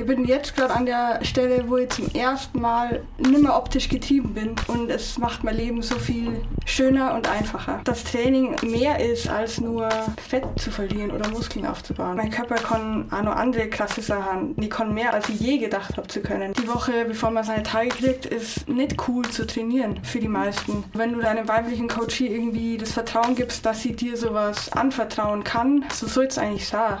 Ich bin jetzt gerade an der Stelle, wo ich zum ersten Mal nimmer optisch getrieben bin und es macht mein Leben so viel schöner und einfacher. Das Training mehr ist, als nur Fett zu verlieren oder Muskeln aufzubauen. Mein Körper kann auch noch andere krasse Sachen. Die kann mehr, als ich je gedacht habe zu können. Die Woche, bevor man seine Tage kriegt, ist nicht cool zu trainieren für die meisten. Wenn du deinem weiblichen Coach irgendwie das Vertrauen gibst, dass sie dir sowas anvertrauen kann, so soll es eigentlich sein.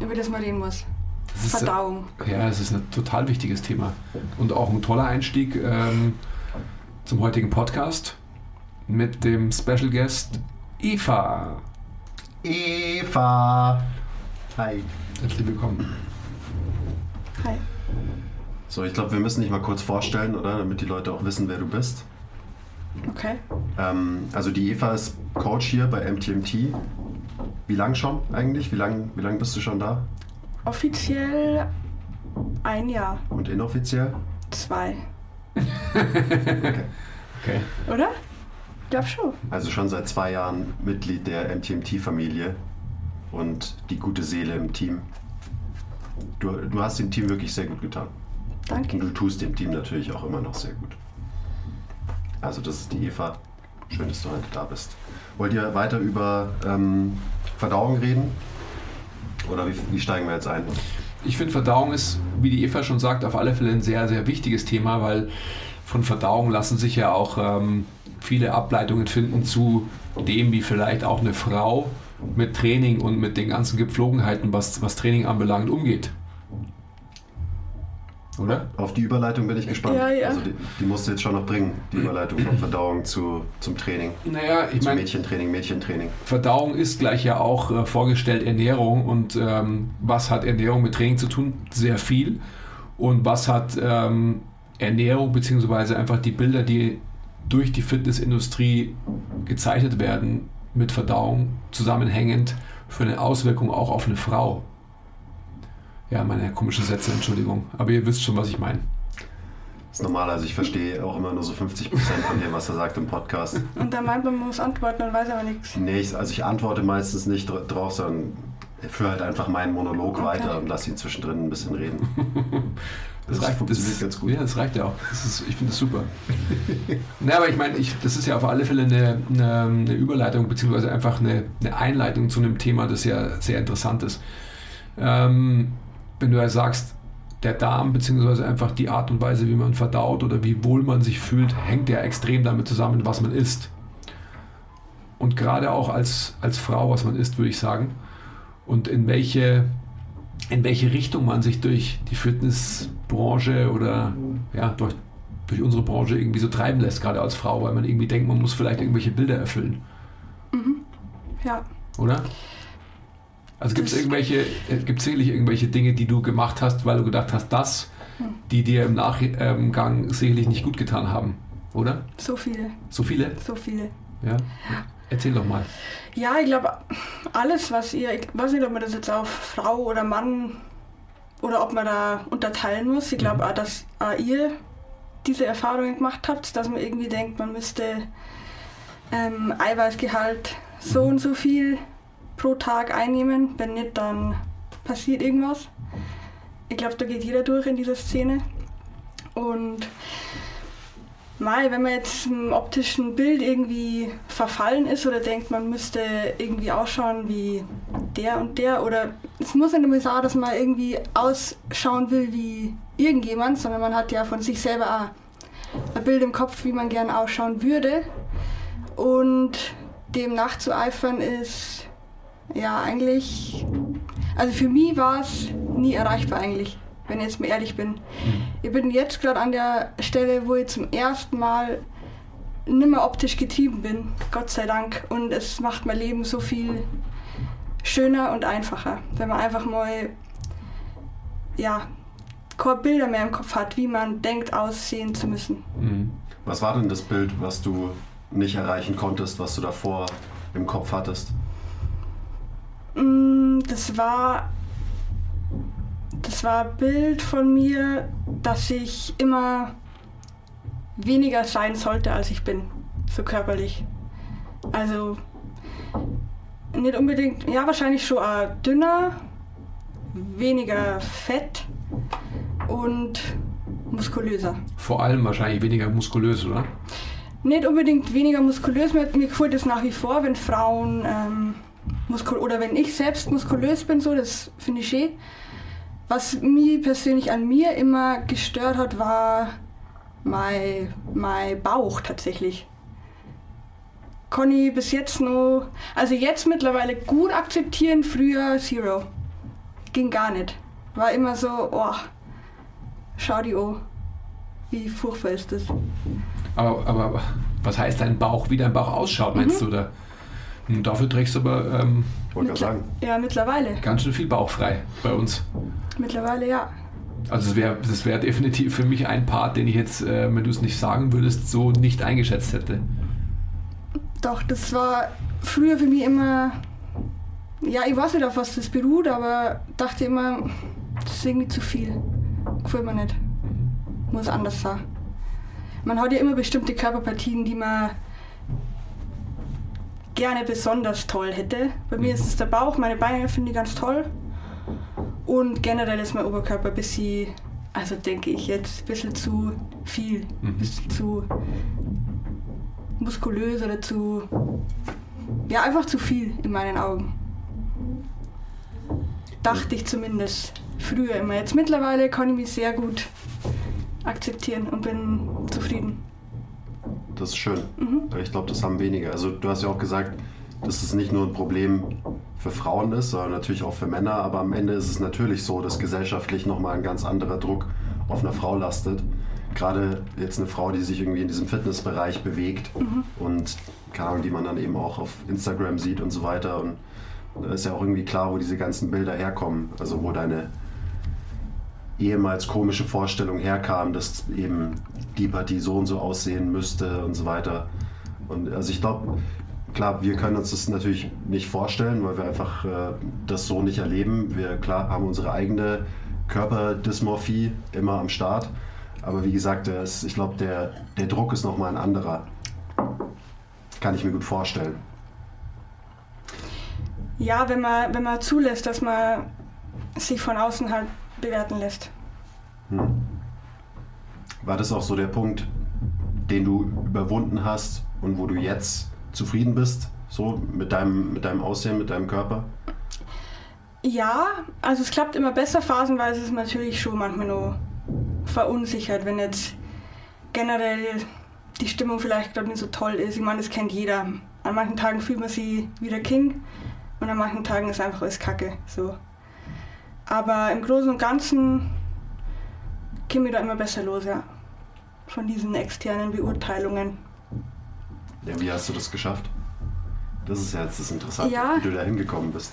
über das man reden muss. Das ist, Verdauung. Ja, es ist ein total wichtiges Thema. Und auch ein toller Einstieg ähm, zum heutigen Podcast mit dem Special Guest Eva. Eva. Hi. Herzlich willkommen. Hi. So, ich glaube, wir müssen dich mal kurz vorstellen, oder? Damit die Leute auch wissen, wer du bist. Okay. Ähm, also die Eva ist Coach hier bei MTMT. Wie lang schon eigentlich? Wie lang, wie lang bist du schon da? Offiziell ein Jahr, Und inoffiziell? zwei, Okay. oder? Ich glaube schon. Also schon seit zwei Jahren Mitglied der MTMT-Familie und die gute Seele im Team. Du, du hast dem Team wirklich sehr gut getan. Und Danke. du tust dem Team natürlich auch immer noch sehr gut. Also das ist die Eva. Schön, dass du heute da bist. Wollt ihr weiter über ähm, Verdauung reden? Oder wie, wie steigen wir jetzt ein? Ich finde, Verdauung ist, wie die Eva schon sagt, auf alle Fälle ein sehr, sehr wichtiges Thema, weil von Verdauung lassen sich ja auch ähm, viele Ableitungen finden zu dem, wie vielleicht auch eine Frau mit Training und mit den ganzen Gepflogenheiten, was, was Training anbelangt, umgeht. Oder? Auf die Überleitung bin ich gespannt. Ja, ja. Also die, die musst du jetzt schon noch bringen, die Überleitung von Verdauung zu, zum Training. Naja, ich meine, Mädchentraining, Mädchentraining. Verdauung ist gleich ja auch äh, vorgestellt Ernährung und ähm, was hat Ernährung mit Training zu tun? Sehr viel. Und was hat ähm, Ernährung beziehungsweise einfach die Bilder, die durch die Fitnessindustrie gezeichnet werden, mit Verdauung zusammenhängend für eine Auswirkung auch auf eine Frau? Ja, meine komischen Sätze, Entschuldigung. Aber ihr wisst schon, was ich meine. ist normal, also ich verstehe auch immer nur so 50% von dem, was er sagt im Podcast. Und dann meint man, man muss antworten und weiß aber nichts. Nee, ich, also ich antworte meistens nicht dr- drauf, sondern führe halt einfach meinen Monolog Okay. weiter und lasse ihn zwischendrin ein bisschen reden. Das, Das reicht, funktioniert das, ganz gut. Ja, das reicht ja auch. Das ist, ich finde das super. Na, aber ich meine, ich, das ist ja auf alle Fälle eine, eine, eine Überleitung, beziehungsweise einfach eine, eine Einleitung zu einem Thema, das ja sehr interessant ist. Ähm, wenn du ja sagst, der Darm, beziehungsweise einfach die Art und Weise, wie man verdaut oder wie wohl man sich fühlt, hängt ja extrem damit zusammen, was man isst. Und gerade auch als, als Frau, was man isst, würde ich sagen. Und in welche, in welche Richtung man sich durch die Fitnessbranche oder ja, durch, durch unsere Branche irgendwie so treiben lässt, gerade als Frau, weil man irgendwie denkt, man muss vielleicht irgendwelche Bilder erfüllen, Ja. oder? Also gibt es irgendwelche, gibt es sicherlich irgendwelche Dinge, die du gemacht hast, weil du gedacht hast, das, die dir im Nachgang sicherlich nicht gut getan haben, oder? So viele, So viele? so viele. Ja. Erzähl doch mal. Ja, ich glaube, alles, was ihr, ich weiß nicht, ob man das jetzt auf Frau oder Mann oder ob man da unterteilen muss. Ich glaube auch, dass auch ihr diese Erfahrungen gemacht habt, dass man irgendwie denkt, man müsste ähm, Eiweißgehalt so und so viel pro Tag einnehmen. Wenn nicht, dann passiert irgendwas. Ich glaube, da geht jeder durch in dieser Szene. Und Mai, wenn man jetzt im optischen Bild irgendwie verfallen ist oder denkt, man müsste irgendwie ausschauen wie der und der oder es muss nicht immer sein, dass man irgendwie ausschauen will wie irgendjemand, sondern man hat ja von sich selber ein Bild im Kopf, wie man gern ausschauen würde und dem nachzueifern ist ja eigentlich Also für mich war es nie erreichbar eigentlich, wenn ich jetzt mal ehrlich bin. Ich bin jetzt gerade an der Stelle, wo ich zum ersten Mal nimmer optisch getrieben bin, Gott sei Dank. Und es macht mein Leben so viel schöner und einfacher, wenn man einfach mal ja, keine Bilder mehr im Kopf hat, wie man denkt, aussehen zu müssen. Mhm. Was war denn das Bild, was du nicht erreichen konntest, was du davor im Kopf hattest? Mm, Das war das war ein Bild von mir, dass ich immer weniger sein sollte, als ich bin, so körperlich. Also nicht unbedingt, ja wahrscheinlich schon auch dünner, weniger fett und muskulöser. Vor allem wahrscheinlich weniger muskulös, oder? Nicht unbedingt weniger muskulös, mir, mir gefällt es nach wie vor, wenn Frauen ähm, muskul oder wenn ich selbst muskulös bin, so, das finde ich schön. Was mich persönlich an mir immer gestört hat, war mein, mein Bauch tatsächlich. Kann ich bis jetzt noch, also jetzt mittlerweile gut akzeptieren, früher Zero. Ging gar nicht. War immer so, oh, schau die an. Wie furchtbar ist das? Aber, aber was heißt dein Bauch, wie dein Bauch ausschaut, meinst du? Oder? Und dafür trägst du aber ähm, Ich wollte gerade sagen. Ja, mittlerweile. ganz schön viel Bauch frei bei uns. Mittlerweile ja. Also das wäre das wär definitiv für mich ein Part, den ich jetzt, äh, wenn du es nicht sagen würdest, so nicht eingeschätzt hätte. Doch, das war früher für mich immer. Ja, ich weiß nicht, auf was das beruht, aber dachte immer, das ist irgendwie zu viel. Gefällt mir nicht. Muss anders sein. Man hat ja immer bestimmte Körperpartien, die man gerne besonders toll hätte. Bei mir ist es der Bauch, meine Beine finde ich ganz toll. Und generell ist mein Oberkörper ein bisschen, also denke ich jetzt, ein bisschen zu viel. Ein bisschen zu muskulös oder zu. Ja, einfach zu viel in meinen Augen. Dachte ich zumindest früher immer. Jetzt mittlerweile kann ich mich sehr gut akzeptieren und bin zufrieden. Das ist schön. Weil Ich glaube, das haben wenige. Also du hast ja auch gesagt, dass es nicht nur ein Problem für Frauen ist, sondern natürlich auch für Männer. Aber am Ende ist es natürlich so, dass gesellschaftlich nochmal ein ganz anderer Druck auf einer Frau lastet. Gerade jetzt eine Frau, die sich irgendwie in diesem Fitnessbereich bewegt und keine Ahnung, die man dann eben auch auf Instagram sieht und so weiter. Und da ist ja auch irgendwie klar, wo diese ganzen Bilder herkommen. Also wo deine ehemals komische Vorstellung herkam, dass eben die Partie so und so aussehen müsste und so weiter. Und also ich glaube, klar, wir können uns das natürlich nicht vorstellen, weil wir einfach äh, das so nicht erleben. Wir klar haben unsere eigene Körperdysmorphie immer am Start. Aber wie gesagt, ist, ich glaube, der, der Druck ist nochmal ein anderer. Kann ich mir gut vorstellen. Ja, wenn man, wenn man zulässt, dass man sich von außen halt bewerten lässt. War das auch so der Punkt, den du überwunden hast und wo du jetzt zufrieden bist? So mit deinem, mit deinem Aussehen, mit deinem Körper? Ja, also es klappt immer besser. Phasenweise ist es natürlich schon manchmal nur verunsichert, wenn jetzt generell die Stimmung vielleicht gerade nicht so toll ist. Ich meine, das kennt jeder. An manchen Tagen fühlt man sich wie der King und an manchen Tagen ist einfach alles Kacke. So. Aber im Großen und Ganzen komme ich da immer besser los, ja. Von diesen externen Beurteilungen. Ja, wie hast du das geschafft? Das ist ja jetzt das Interessante, Ja. wie du da hingekommen bist.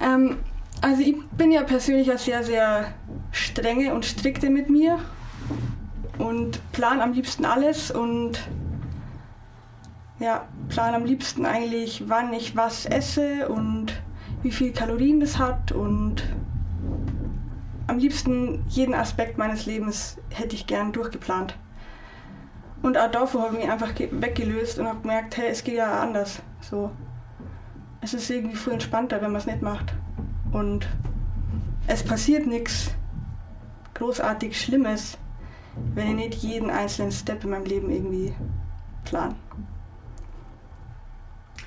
Ähm, also ich bin ja persönlich ja sehr, sehr strenge und strikte mit mir und plan am liebsten alles und ja, plan am liebsten eigentlich, wann ich was esse und wie viel Kalorien das hat und am liebsten jeden Aspekt meines Lebens hätte ich gern durchgeplant. Und auch davor habe ich mich einfach ge- weggelöst und habe gemerkt, hey, es geht ja anders. So, es ist irgendwie viel entspannter, wenn man es nicht macht. Und es passiert nichts großartig Schlimmes, wenn ich nicht jeden einzelnen Step in meinem Leben irgendwie plan.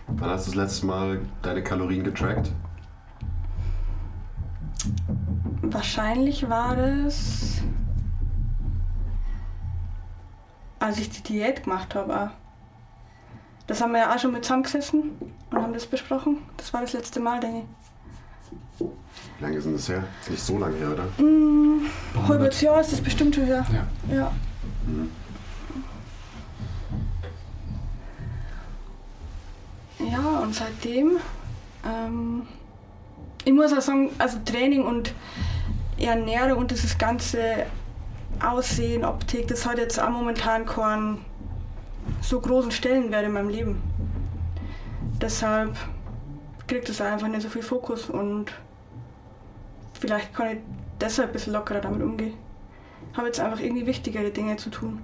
Wann hast du das letzte Mal deine Kalorien getrackt? Wahrscheinlich war das, als ich die Diät gemacht habe. auch. Das haben wir ja auch schon mit zusammengesessen und haben das besprochen. Das war das letzte Mal, denke ich. Wie lange ist denn das her? Ist nicht so lange her, oder? Mm, halbes Jahr ist das bestimmt schon her. Ja. Ja. Ja, und seitdem, ähm, ich muss auch sagen, also Training und Ernährung und dieses ganze Aussehen, Optik, das hat jetzt auch momentan keinen so großen Stellenwert in meinem Leben. Deshalb kriegt es einfach nicht so viel Fokus und vielleicht kann ich deshalb ein bisschen lockerer damit umgehen. Habe jetzt einfach irgendwie wichtigere Dinge zu tun.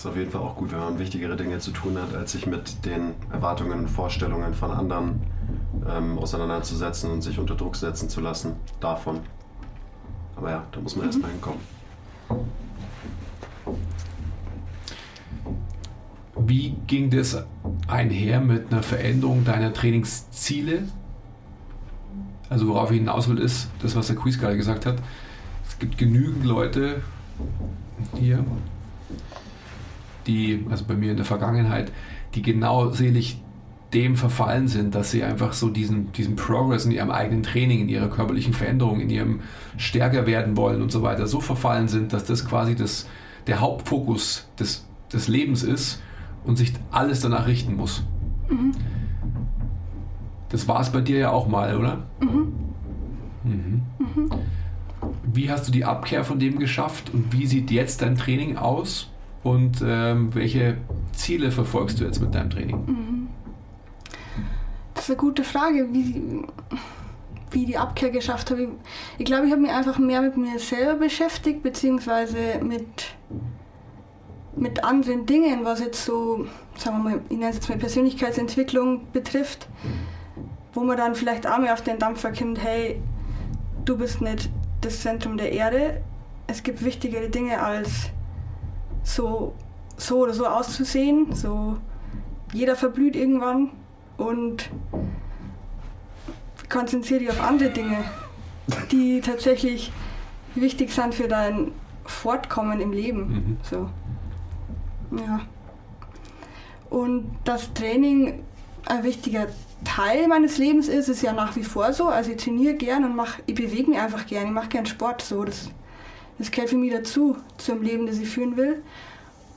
Ist auf jeden Fall auch gut, wenn man wichtigere Dinge zu tun hat, als sich mit den Erwartungen und Vorstellungen von anderen ähm, auseinanderzusetzen und sich unter Druck setzen zu lassen davon. Aber ja, da muss man erstmal hinkommen. Wie ging das einher mit einer Veränderung deiner Trainingsziele? Also worauf ich hinaus will, ist das, was der Quiz gerade gesagt hat. Es gibt genügend Leute hier, die, also bei mir in der Vergangenheit, die genau selig dem verfallen sind, dass sie einfach so diesen, diesen Progress in ihrem eigenen Training, in ihrer körperlichen Veränderung, in ihrem stärker werden wollen und so weiter, so verfallen sind, dass das quasi das, der Hauptfokus des, des Lebens ist und sich alles danach richten muss. Das war es bei dir ja auch mal, oder? Mhm. Wie hast du die Abkehr von dem geschafft und wie sieht jetzt dein Training aus und ähm, welche Ziele verfolgst du jetzt mit deinem Training? Das ist eine gute Frage, wie, wie die Abkehr geschafft habe. Ich- Ich glaube, ich habe mich einfach mehr mit mir selber beschäftigt, beziehungsweise mit, mit anderen Dingen, was jetzt so, sagen wir mal, ich nenne es jetzt mal Persönlichkeitsentwicklung betrifft, wo man dann vielleicht auch mehr auf den Dampfer kommt, hey, du bist nicht das Zentrum der Erde, es gibt wichtigere Dinge als so, so oder so auszusehen, so jeder verblüht irgendwann und konzentriere dich auf andere Dinge, die tatsächlich wichtig sind für dein Fortkommen im Leben. Mhm. So. Ja. Und das Training ein wichtiger Teil meines Lebens ist, ist ja nach wie vor so. Also ich trainiere gern und mach, ich bewege mich einfach gern. Ich mache gern Sport. So. Das, das gehört für mich dazu, zum Leben, das ich führen will.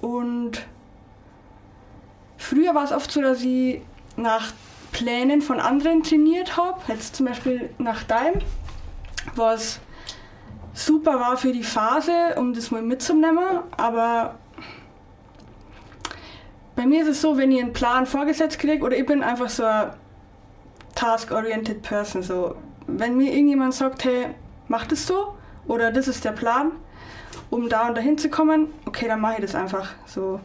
Und früher war es oft so, dass ich nach Plänen von anderen trainiert habe. Jetzt zum Beispiel nach deinem, was super war für die Phase, um das mal mitzunehmen. Aber bei mir ist es so, wenn ich einen Plan vorgesetzt kriege, oder ich bin einfach so ein task-oriented person. So. Wenn mir irgendjemand sagt, hey, mach das so, oder das ist der Plan, um da und dahin zu kommen, okay, dann mache ich das einfach. So.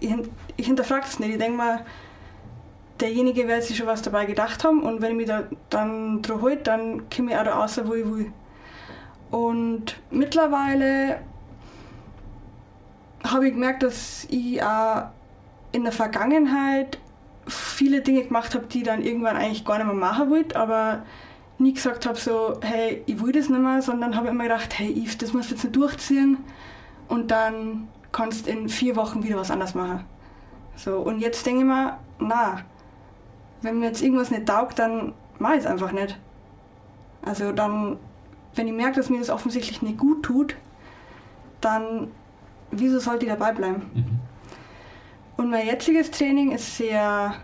Ich, ich hinterfrage das nicht. Ich denke mal, derjenige wird sich schon was dabei gedacht haben und wenn ich mich da dann drauf halte, dann komme ich auch da raus, wo ich will. Und mittlerweile habe ich gemerkt, dass ich auch in der Vergangenheit viele Dinge gemacht habe, die ich dann irgendwann eigentlich gar nicht mehr machen wollte, aber nie gesagt habe so, hey, ich will das nicht mehr, sondern habe immer gedacht, hey Yves, das musst du jetzt nicht durchziehen und dann kannst du in vier Wochen wieder was anderes machen. So, und jetzt denke ich mir, na, wenn mir jetzt irgendwas nicht taugt, dann mache ich es einfach nicht. Also dann, wenn ich merke, dass mir das offensichtlich nicht gut tut, dann wieso sollte ich dabei bleiben? Und mein jetziges Training ist sehr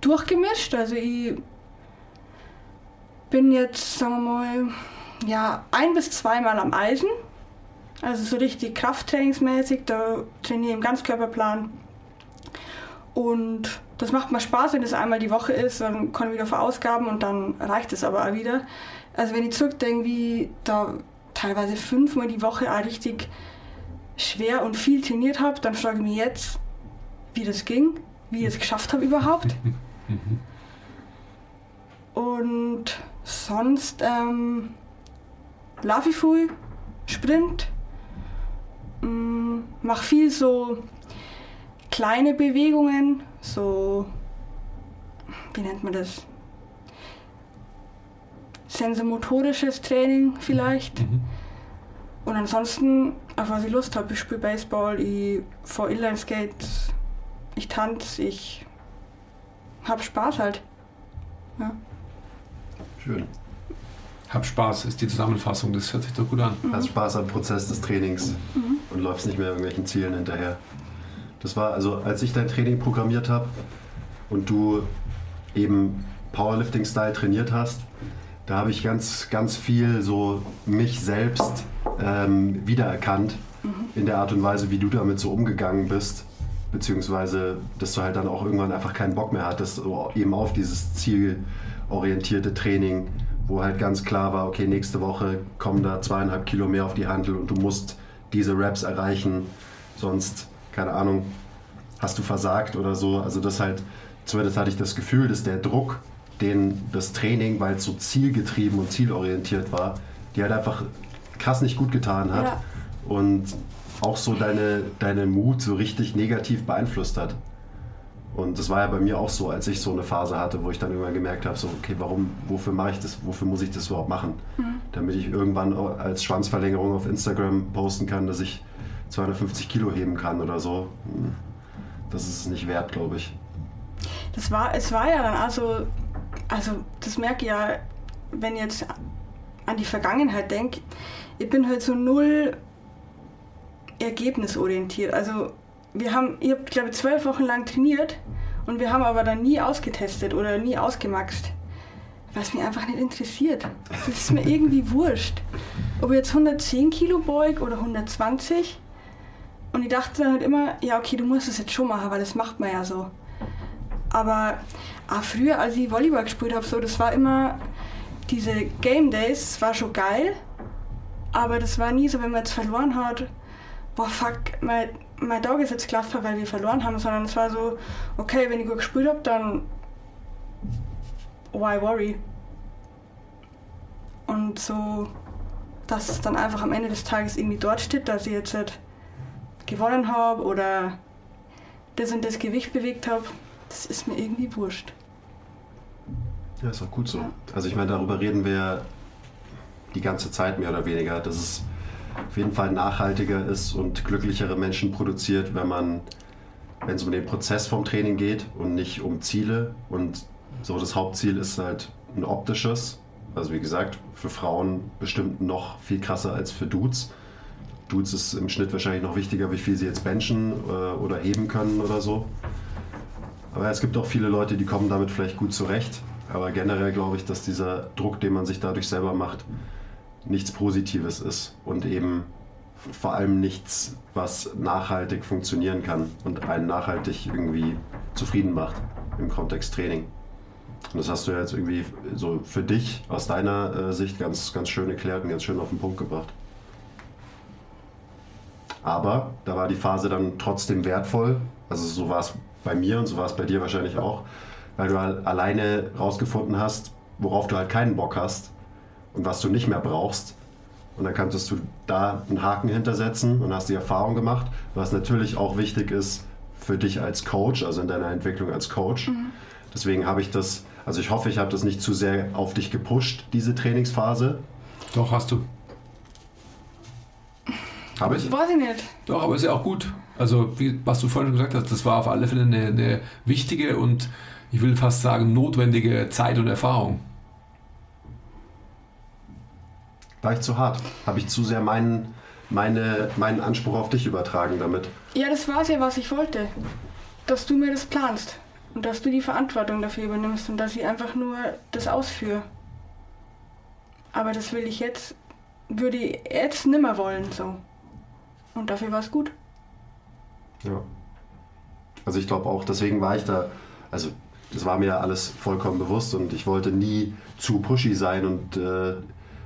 durchgemischt. Also ich bin jetzt, sagen wir mal, ja, ein bis zweimal am Eisen. Also so richtig krafttrainingsmäßig, da trainiere ich im Ganzkörperplan. Und das macht mir Spaß, wenn es einmal die Woche ist, dann kann ich wieder verausgaben und dann reicht es aber auch wieder. Also wenn ich zurückdenke, wie da teilweise fünfmal die Woche auch richtig schwer und viel trainiert habe, dann frage ich mich jetzt, wie das ging, wie ich es geschafft habe überhaupt. Und sonst ähm, laufe ich viel, Sprint, mm, mache viel so kleine Bewegungen, so, wie nennt man das? Sensomotorisches Training vielleicht. Und ansonsten, auf was ich Lust habe, ich spiele Baseball, ich fahre Inline-Skates, ich tanze, ich habe Spaß halt. Ja. Schön. Hab Spaß, ist die Zusammenfassung, das hört sich doch gut an. Hast Spaß am Prozess des Trainings Mhm. und läufst nicht mehr irgendwelchen Zielen hinterher. Das war, also als ich dein Training programmiert habe und du eben Powerlifting-Style trainiert hast, da habe ich ganz, ganz viel so mich selbst ähm, wiedererkannt in der Art und Weise, wie du damit so umgegangen bist. Beziehungsweise, dass du halt dann auch irgendwann einfach keinen Bock mehr hattest, eben auf dieses zielorientierte Training, wo halt ganz klar war, okay, nächste Woche kommen da zweieinhalb Kilo mehr auf die Handel und du musst diese Raps erreichen, sonst, keine Ahnung, hast du versagt oder so. Also das halt, zumindest hatte ich das Gefühl, dass der Druck, den das Training, weil es so zielgetrieben und zielorientiert war, die halt einfach krass nicht gut getan hat Ja. und auch so deine, deine Mut so richtig negativ beeinflusst hat. Und das war ja bei mir auch so, als ich so eine Phase hatte, wo ich dann irgendwann gemerkt habe, so, okay, warum, wofür mache ich das, wofür muss ich das überhaupt machen? Damit ich irgendwann als Schwanzverlängerung auf Instagram posten kann, dass ich 250 Kilo heben kann oder so. Das ist es nicht wert, glaube ich. Das war, es war ja dann also, also das merke ich ja, wenn ich jetzt an die Vergangenheit denke, ich bin halt so null ergebnisorientiert. Also wir haben, ich habe glaube ich zwölf Wochen lang trainiert und wir haben aber dann nie ausgetestet oder nie ausgemaxt. Was mich einfach nicht interessiert. Das ist mir irgendwie wurscht. Ob ich jetzt 110 Kilo beug oder 120. Und ich dachte dann halt immer, ja okay, du musst es jetzt schon machen, weil das macht man ja so. Aber ah, früher, als ich Volleyball gespielt habe, so, das war immer diese Game Days, das war schon geil. Aber das war nie so, wenn man jetzt verloren hat, boah fuck, mein, mein Dog ist jetzt gelaufen, weil wir verloren haben, sondern es war so, okay, wenn ich gut gespielt habe, dann why worry? Und so, dass es dann einfach am Ende des Tages irgendwie dort steht, dass ich jetzt halt gewonnen habe oder das und das Gewicht bewegt habe, das ist mir irgendwie wurscht. Ja, ist auch gut so. Also ich meine, darüber reden wir ja die ganze Zeit mehr oder weniger, dass es auf jeden Fall nachhaltiger ist und glücklichere Menschen produziert, wenn man, wenn es um den Prozess vom Training geht und nicht um Ziele. Und so das Hauptziel ist halt ein optisches. Also wie gesagt, für Frauen bestimmt noch viel krasser als für Dudes. Dudes ist im Schnitt wahrscheinlich noch wichtiger, wie viel sie jetzt benchen äh, oder heben können oder so. Aber es gibt auch viele Leute, die kommen damit vielleicht gut zurecht. Aber generell glaube ich, dass dieser Druck, den man sich dadurch selber macht, nichts Positives ist und eben vor allem nichts, was nachhaltig funktionieren kann und einen nachhaltig irgendwie zufrieden macht im Kontext Training. Und das hast du ja jetzt irgendwie so für dich aus deiner äh, Sicht ganz, ganz schön erklärt und ganz schön auf den Punkt gebracht. Aber da war die Phase dann trotzdem wertvoll. Also so war es bei mir und so war es bei dir wahrscheinlich auch, weil du alleine rausgefunden hast, worauf du halt keinen Bock hast und was du nicht mehr brauchst. Und dann kannst du da einen Haken hintersetzen und hast die Erfahrung gemacht, was natürlich auch wichtig ist für dich als Coach, also in deiner Entwicklung als Coach. Deswegen habe ich das, also ich hoffe, ich habe das nicht zu sehr auf dich gepusht, diese Trainingsphase. Doch, hast du. Habe ich? Weiß ich nicht. Doch, aber ist ja auch gut. Also, wie, was du vorhin schon gesagt hast, das war auf alle Fälle eine, eine wichtige und ich will fast sagen notwendige Zeit und Erfahrung. War ich zu hart? Habe ich zu sehr meinen, meine, meinen Anspruch auf dich übertragen damit? Ja, das war's ja, was ich wollte. Dass du mir das planst. Und dass du die Verantwortung dafür übernimmst und dass ich einfach nur das ausführe. Aber das will ich jetzt, würde ich jetzt nimmer wollen, so. Und dafür war es gut. Ja. Also ich glaube auch, deswegen war ich da, also das war mir alles vollkommen bewusst und ich wollte nie zu pushy sein und äh,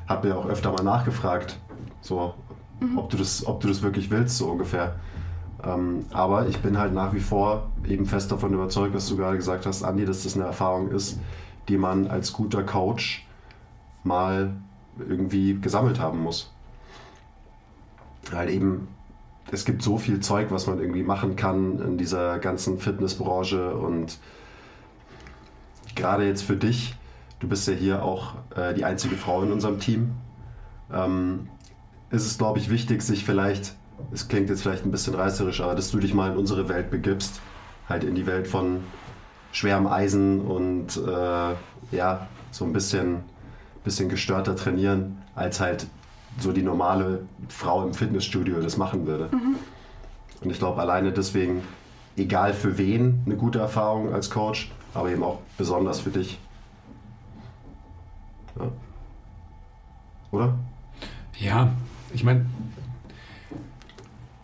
habe mir auch öfter mal nachgefragt, so, ob, du das, ob du das wirklich willst, so ungefähr. Ähm, aber ich bin halt nach wie vor eben fest davon überzeugt, was du gerade gesagt hast, Andi, dass das eine Erfahrung ist, die man als guter Coach mal irgendwie gesammelt haben muss. Weil eben, es gibt so viel Zeug, was man irgendwie machen kann in dieser ganzen Fitnessbranche und gerade jetzt für dich, du bist ja hier auch äh, die einzige Frau in unserem Team, ähm, ist es, glaube ich, wichtig, sich vielleicht, es klingt jetzt vielleicht ein bisschen reißerisch, aber dass du dich mal in unsere Welt begibst, halt in die Welt von schwerem Eisen und äh, ja, so ein bisschen, bisschen gestörter trainieren, als halt so die normale Frau im Fitnessstudio das machen würde. Und ich glaube, alleine deswegen, egal für wen, eine gute Erfahrung als Coach, aber eben auch besonders für dich. Ja. Oder? Ja, ich meine,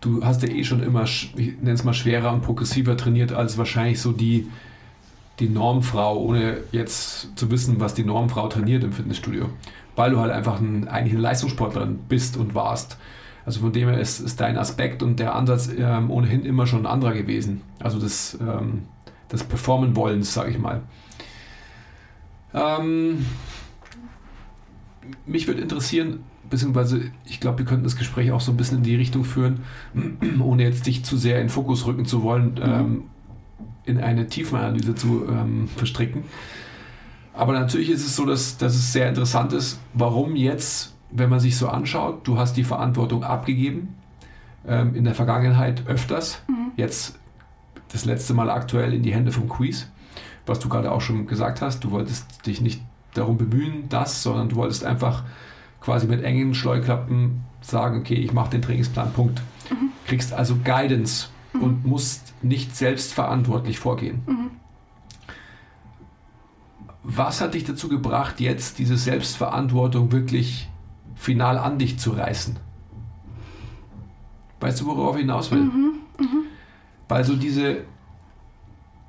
du hast ja eh schon immer, ich nenne es mal schwerer und progressiver trainiert als wahrscheinlich so die, die Normfrau, ohne jetzt zu wissen, was die Normfrau trainiert im Fitnessstudio. Weil du halt einfach ein, eigentlich eine Leistungssportlerin bist und warst. Also von dem her ist, ist dein Aspekt und der Ansatz ähm, ohnehin immer schon ein anderer gewesen. Also das, ähm, das Performen-Wollens, sage ich mal. Ähm, mich würde interessieren, beziehungsweise ich glaube, wir könnten das Gespräch auch so ein bisschen in die Richtung führen, ohne jetzt dich zu sehr in den Fokus rücken zu wollen, ähm, in eine Tiefenanalyse zu ähm, verstricken. Aber natürlich ist es so, dass, dass es sehr interessant ist, warum jetzt, wenn man sich so anschaut, du hast die Verantwortung abgegeben, ähm, in der Vergangenheit öfters, jetzt das letzte Mal aktuell in die Hände vom Quiz, was du gerade auch schon gesagt hast, du wolltest dich nicht darum bemühen, das, sondern du wolltest einfach quasi mit engen Schleuklappen sagen, okay, ich mache den Trainingsplan, Punkt. Kriegst also Guidance und musst nicht selbstverantwortlich vorgehen. Was hat dich dazu gebracht, jetzt diese Selbstverantwortung wirklich final an dich zu reißen? Weißt du, worauf ich hinaus will? Weil so diese,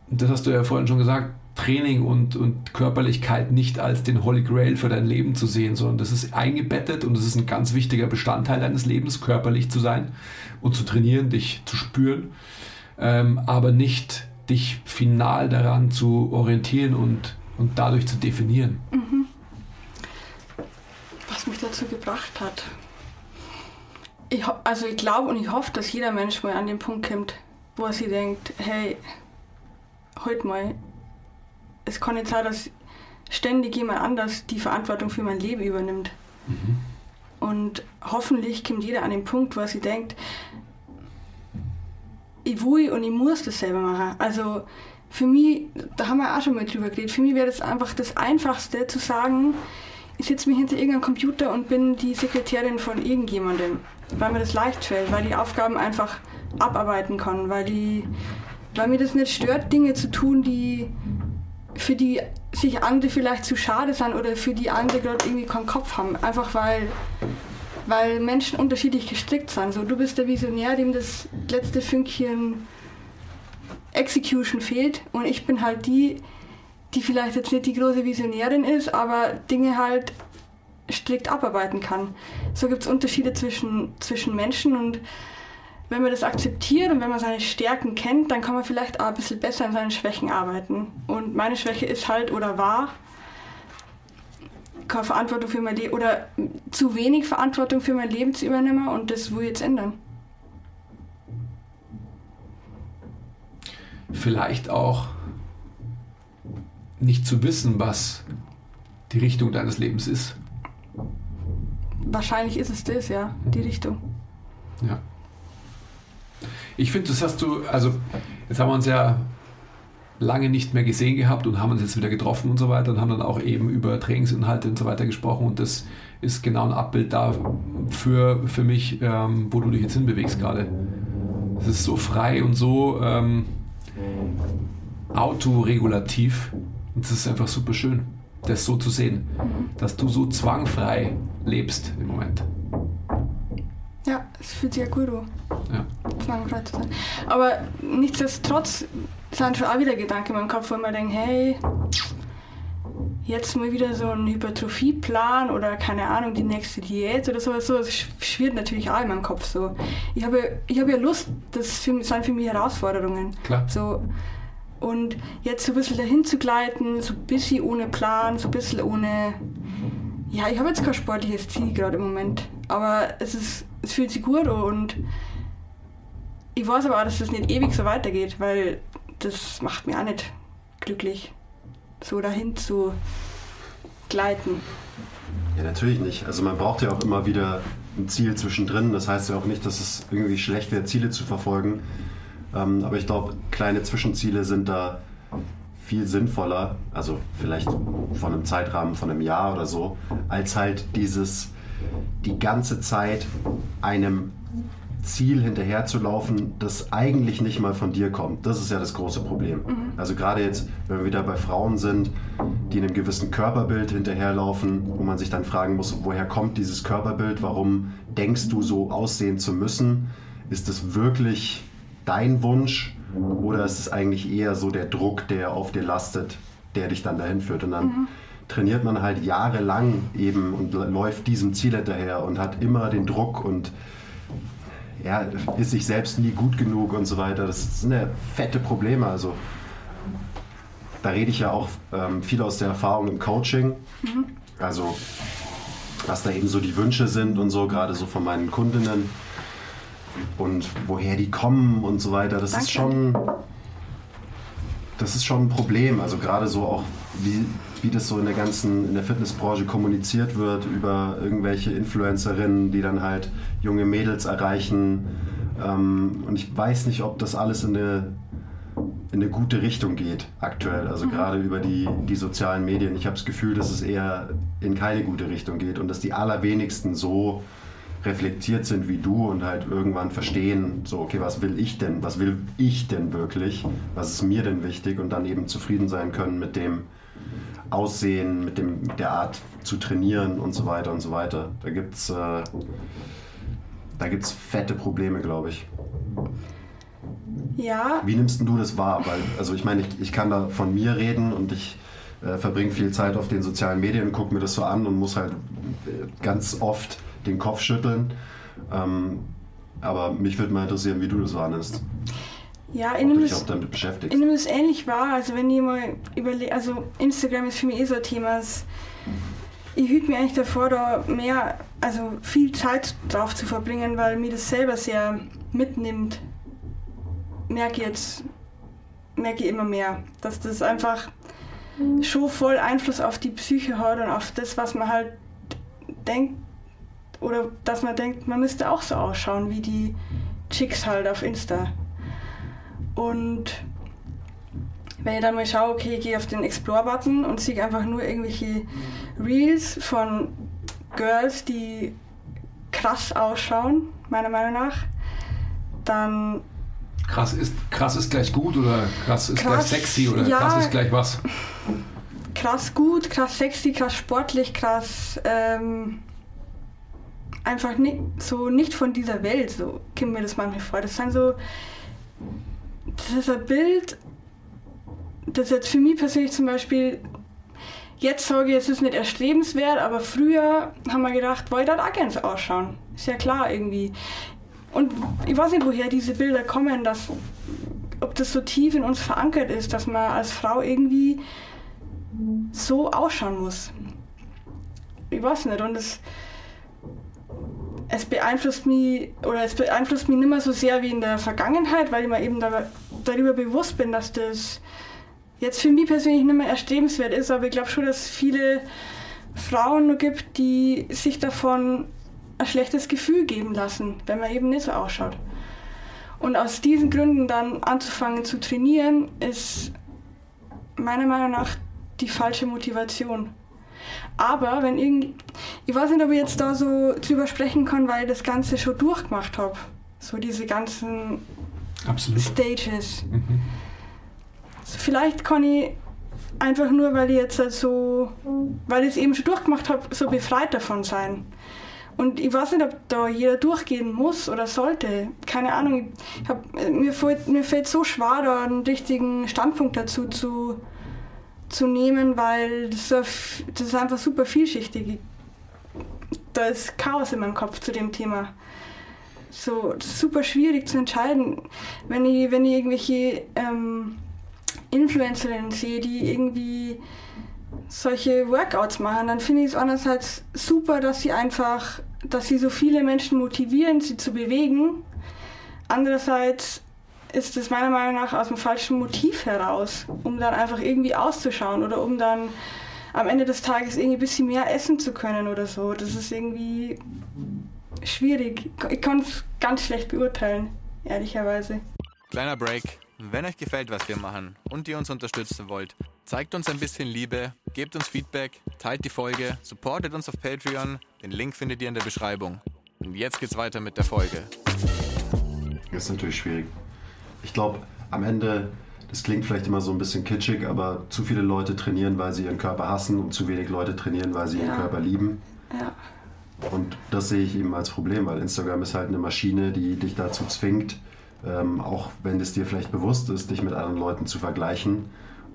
das hast du ja vorhin schon gesagt, Training und, und Körperlichkeit nicht als den Holy Grail für dein Leben zu sehen, sondern das ist eingebettet und das ist ein ganz wichtiger Bestandteil deines Lebens, körperlich zu sein und zu trainieren, dich zu spüren, ähm, aber nicht dich final daran zu orientieren und, und dadurch zu definieren. was mich dazu gebracht hat. Ich, also ich glaube und ich hoffe, dass jeder Mensch mal an den Punkt kommt, wo er sich denkt, hey, heute mal, es kann nicht sein, dass ständig jemand anders die Verantwortung für mein Leben übernimmt. Und hoffentlich kommt jeder an den Punkt, wo sich denkt, ich will und ich muss das selber machen. Also für mich, da haben wir auch schon mal drüber geredet, für mich wäre das einfach das Einfachste zu sagen, ich setze mich hinter irgendeinem Computer und bin die Sekretärin von irgendjemandem, weil mir das leicht fällt, weil die Aufgaben einfach abarbeiten kann, weil, die, weil mir das nicht stört, Dinge zu tun, die für die sich andere vielleicht zu schade sind oder für die andere gerade irgendwie keinen Kopf haben. Einfach weil, weil Menschen unterschiedlich gestrickt sind. So, du bist der Visionär, dem das letzte Fünkchen Execution fehlt und ich bin halt die, die vielleicht jetzt nicht die große Visionärin ist, aber Dinge halt strikt abarbeiten kann. So gibt es Unterschiede zwischen, zwischen Menschen und wenn man das akzeptiert und wenn man seine Stärken kennt, dann kann man vielleicht auch ein bisschen besser an seinen Schwächen arbeiten. Und meine Schwäche ist halt oder war keine Verantwortung für mein Leben oder zu wenig Verantwortung für mein Leben zu übernehmen und das will ich jetzt ändern. Vielleicht auch nicht zu wissen, was die Richtung deines Lebens ist. Wahrscheinlich ist es das, ja, die Richtung. Ja. Ich finde, das hast du, also jetzt haben wir uns ja lange nicht mehr gesehen gehabt und haben uns jetzt wieder getroffen und so weiter und haben dann auch eben über Trainingsinhalte und so weiter gesprochen und das ist genau ein Abbild da für, für mich, ähm, wo du dich jetzt hinbewegst gerade. Es ist so frei und so ähm, autoregulativ und es ist einfach super schön, das so zu sehen, dass du so zwangfrei lebst im Moment. Ja, es fühlt sich ja gut an. Ja. zwangfrei zu sein. Aber nichtsdestotrotz sind schon auch wieder Gedanken in meinem Kopf, wo ich mir denke, hey, jetzt mal wieder so ein Hypertrophieplan oder keine Ahnung, die nächste Diät oder sowas, so, das sch- schwirrt natürlich auch in meinem Kopf so. Ich habe, ich habe ja Lust, das für, sind für mich Herausforderungen. Klar. So, und jetzt so ein bisschen dahin zu gleiten, so ein bisschen ohne Plan, so ein bisschen ohne. Ja, ich habe jetzt kein sportliches Ziel gerade im Moment, aber es, ist, es fühlt sich gut an und ich weiß aber auch, dass das nicht ewig so weitergeht, weil das macht mir auch nicht glücklich, so dahin zu gleiten. Ja, natürlich nicht. Also man braucht ja auch immer wieder ein Ziel zwischendrin. Das heißt ja auch nicht, dass es irgendwie schlecht wäre, Ziele zu verfolgen. Ähm, aber ich glaube, kleine Zwischenziele sind da viel sinnvoller, also vielleicht von einem Zeitrahmen von einem Jahr oder so, als halt dieses die ganze Zeit einem Ziel hinterherzulaufen, das eigentlich nicht mal von dir kommt. Das ist ja das große Problem. Also gerade jetzt, wenn wir wieder bei Frauen sind, die einem gewissen Körperbild hinterherlaufen, wo man sich dann fragen muss, woher kommt dieses Körperbild? Warum denkst du so aussehen zu müssen? Ist es wirklich dein Wunsch oder ist es eigentlich eher so der Druck, der auf dir lastet, der dich dann dahin führt? Und dann trainiert man halt jahrelang eben und läuft diesem Ziel hinterher und hat immer den Druck und ja, ist sich selbst nie gut genug und so weiter. Das sind ja fette Probleme. Also da rede ich ja auch ähm, viel aus der Erfahrung im Coaching. Also was da eben so die Wünsche sind und so, gerade so von meinen Kundinnen und woher die kommen und so weiter. Das ist Danke. schon, das ist schon ein Problem. Also gerade so auch wie, wie das so in der ganzen, in der Fitnessbranche kommuniziert wird über irgendwelche Influencerinnen, die dann halt junge Mädels erreichen. Ähm, und ich weiß nicht, ob das alles in eine, in eine gute Richtung geht aktuell. Also gerade über die, die sozialen Medien. Ich habe das Gefühl, dass es eher in keine gute Richtung geht und dass die allerwenigsten so reflektiert sind wie du und halt irgendwann verstehen, so, okay, was will ich denn? Was will ich denn wirklich? Was ist mir denn wichtig? Und dann eben zufrieden sein können mit dem Aussehen, mit, dem, mit der Art zu trainieren und so weiter und so weiter. Da gibt's, äh, da gibt's fette Probleme, glaube ich. Ja, Wie nimmst denn du das wahr? Weil, also ich meine, ich, ich kann da von mir reden und ich äh, verbringe viel Zeit auf den sozialen Medien, gucke mir das so an und muss halt äh, ganz oft den Kopf schütteln. Ähm, aber mich würde mal interessieren, wie du das wahrnimmst. Ja, dich das, auch damit beschäftigst. nehme das ähnlich wahr. Also wenn ich mal überlege, also Instagram ist für mich eh so ein Thema. Es- Ich hüte mir eigentlich davor, da mehr, also viel Zeit drauf zu verbringen, weil mir das selber sehr mitnimmt. Merke ich jetzt, merke ich immer mehr, dass das einfach schon voll Einfluss auf die Psyche hat und auf das, was man halt denkt, oder dass man denkt, man müsste auch so ausschauen wie die Chicks halt auf Insta. Und wenn ich dann mal schaue, okay, ich gehe auf den Explore-Button und sehe einfach nur irgendwelche Reels von Girls, die krass ausschauen, meiner Meinung nach, dann Krass ist, krass ist gleich gut oder krass ist Krass, gleich sexy oder ja. krass ist gleich was? krass gut, krass sexy, krass sportlich, krass ähm, einfach nicht, so nicht von dieser Welt, so kommt mir das manchmal vor. Das sind so, das Bild, das jetzt für mich persönlich zum Beispiel, jetzt sage ich, es ist nicht erstrebenswert, aber früher haben wir gedacht, wollte das auch gerne ausschauen. Ist ja klar irgendwie. Und ich weiß nicht, woher diese Bilder kommen, dass, ob das so tief in uns verankert ist, dass man als Frau irgendwie so ausschauen muss. Ich weiß nicht. Und es, es beeinflusst mich, oder es beeinflusst mich nicht mehr so sehr wie in der Vergangenheit, weil ich mir eben da, darüber bewusst bin, dass das jetzt für mich persönlich nicht mehr erstrebenswert ist. Aber ich glaube schon, dass es viele Frauen nur gibt, die sich davon ein schlechtes Gefühl geben lassen, wenn man eben nicht so ausschaut. Und aus diesen Gründen dann anzufangen zu trainieren, ist meiner Meinung nach die falsche Motivation. Aber wenn irgend, ich weiß nicht, ob ich jetzt da so drüber sprechen kann, weil ich das Ganze schon durchgemacht habe. So diese ganzen Absolut. Stages. So, vielleicht kann ich einfach nur, weil ich jetzt so, weil ich es eben schon durchgemacht habe, so befreit davon sein. Und ich weiß nicht, ob da jeder durchgehen muss oder sollte. Keine Ahnung. Ich hab, mir, fällt, mir fällt so schwer, da einen richtigen Standpunkt dazu zu, zu nehmen, weil das, das ist einfach super vielschichtig. Da ist Chaos in meinem Kopf zu dem Thema. So super schwierig zu entscheiden. Wenn ich, wenn ich irgendwelche ähm, Influencerinnen sehe, die irgendwie solche Workouts machen, dann finde ich es einerseits super, dass sie einfach, dass sie so viele Menschen motivieren, sie zu bewegen. Andererseits ist es meiner Meinung nach aus dem falschen Motiv heraus, um dann einfach irgendwie auszuschauen oder um dann am Ende des Tages irgendwie ein bisschen mehr essen zu können oder so. Das ist irgendwie schwierig. Ich kann es ganz schlecht beurteilen, ehrlicherweise. Kleiner Break. Wenn euch gefällt, was wir machen und ihr uns unterstützen wollt, zeigt uns ein bisschen Liebe, gebt uns Feedback, teilt die Folge, supportet uns auf Patreon. Den Link findet ihr in der Beschreibung. Und jetzt geht's weiter mit der Folge. Das ist natürlich schwierig. Ich glaube, am Ende, das klingt vielleicht immer so ein bisschen kitschig, aber zu viele Leute trainieren, weil sie ihren Körper hassen und zu wenig Leute trainieren, weil sie ihren Ja. Körper lieben. Ja. Und das sehe ich eben als Problem, weil Instagram ist halt eine Maschine, die dich dazu zwingt, ähm, auch wenn es dir vielleicht bewusst ist, dich mit anderen Leuten zu vergleichen.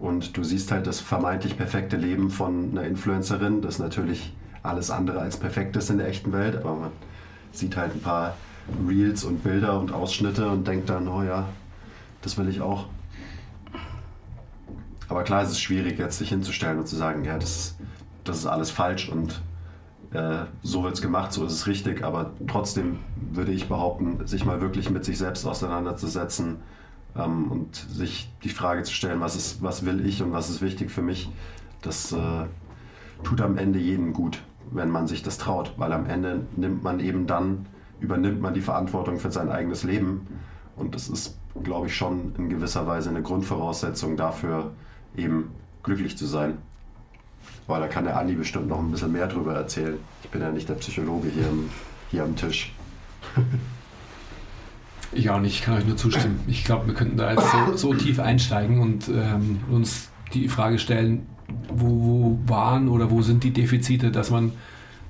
Und du siehst halt das vermeintlich perfekte Leben von einer Influencerin, das natürlich alles andere als perfekt ist in der echten Welt, aber man sieht halt ein paar Reels und Bilder und Ausschnitte und denkt dann, oh ja, das will ich auch. Aber klar ist es schwierig, jetzt sich hinzustellen und zu sagen, ja, das ist, das ist alles falsch und äh, so wird es gemacht, so ist es richtig. Aber trotzdem würde ich behaupten, sich mal wirklich mit sich selbst auseinanderzusetzen ähm, und sich die Frage zu stellen, was, ist, was will ich und was ist wichtig für mich, das äh, tut am Ende jedem gut, wenn man sich das traut. Weil am Ende nimmt man eben dann, übernimmt man die Verantwortung für sein eigenes Leben. Und das ist, glaube ich, schon in gewisser Weise eine Grundvoraussetzung dafür, eben glücklich zu sein. Aber da kann der Andi bestimmt noch ein bisschen mehr drüber erzählen. Ich bin ja nicht der Psychologe hier, im, hier am Tisch. Ich auch nicht, ich kann euch nur zustimmen. Ich glaube, wir könnten da jetzt so, so tief einsteigen und ähm, uns die Frage stellen, wo, wo waren oder wo sind die Defizite, dass man,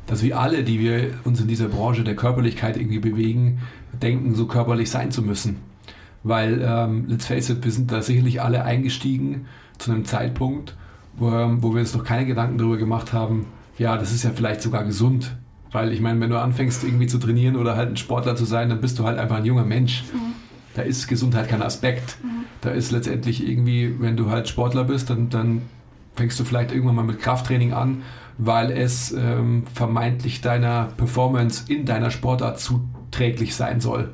dass wir alle, die wir uns in dieser Branche der Körperlichkeit irgendwie bewegen, denken, so körperlich sein zu müssen. Weil, ähm, let's face it, wir sind da sicherlich alle eingestiegen zu einem Zeitpunkt, wo, ähm, wo wir uns noch keine Gedanken darüber gemacht haben, ja, das ist ja vielleicht sogar gesund. Weil ich meine, wenn du anfängst irgendwie zu trainieren oder halt ein Sportler zu sein, dann bist du halt einfach ein junger Mensch. Da ist Gesundheit kein Aspekt. Da ist letztendlich irgendwie, wenn du halt Sportler bist, dann, dann fängst du vielleicht irgendwann mal mit Krafttraining an, weil es ähm, vermeintlich deiner Performance in deiner Sportart zuträglich sein soll.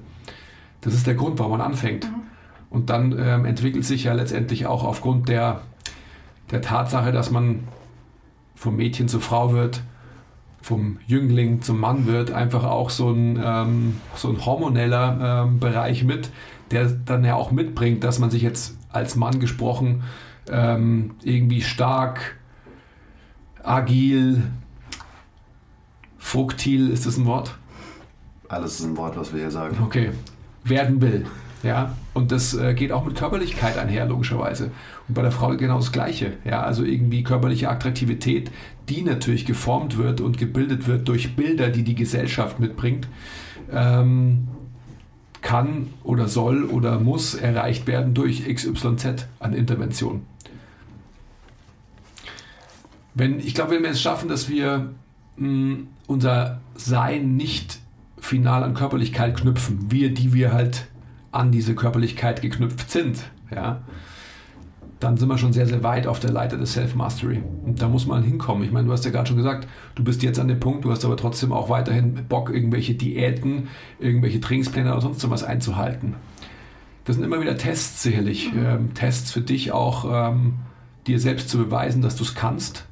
Das ist der Grund, warum man anfängt. Und dann ähm, entwickelt sich ja letztendlich auch aufgrund der, der Tatsache, dass man vom Mädchen zur Frau wird, vom Jüngling zum Mann wird, einfach auch so ein, ähm, so ein hormoneller ähm, Bereich mit, der dann ja auch mitbringt, dass man sich jetzt als Mann gesprochen ähm, irgendwie stark, agil, fruktil, ist das ein Wort? Alles ist ein Wort, was wir hier sagen. Okay, werden will. Ja, und das äh, geht auch mit Körperlichkeit einher, logischerweise. Und bei der Frau genau das Gleiche. Ja, also irgendwie körperliche Attraktivität, die natürlich geformt wird und gebildet wird durch Bilder, die die Gesellschaft mitbringt, ähm, kann oder soll oder muss erreicht werden durch XYZ an Intervention. Wenn, ich glaube, wenn wir es schaffen, dass wir mh, unser Sein nicht final an Körperlichkeit knüpfen, wir, die wir halt an diese Körperlichkeit geknüpft sind, ja, dann sind wir schon sehr, sehr weit auf der Leiter des Self-Mastery. Und da muss man hinkommen. Ich meine, du hast ja gerade schon gesagt, du bist jetzt an dem Punkt, du hast aber trotzdem auch weiterhin Bock, irgendwelche Diäten, irgendwelche Trainingspläne oder sonst was einzuhalten. Das sind immer wieder Tests sicherlich. Ähm, Tests für dich auch, ähm, dir selbst zu beweisen, dass du es kannst.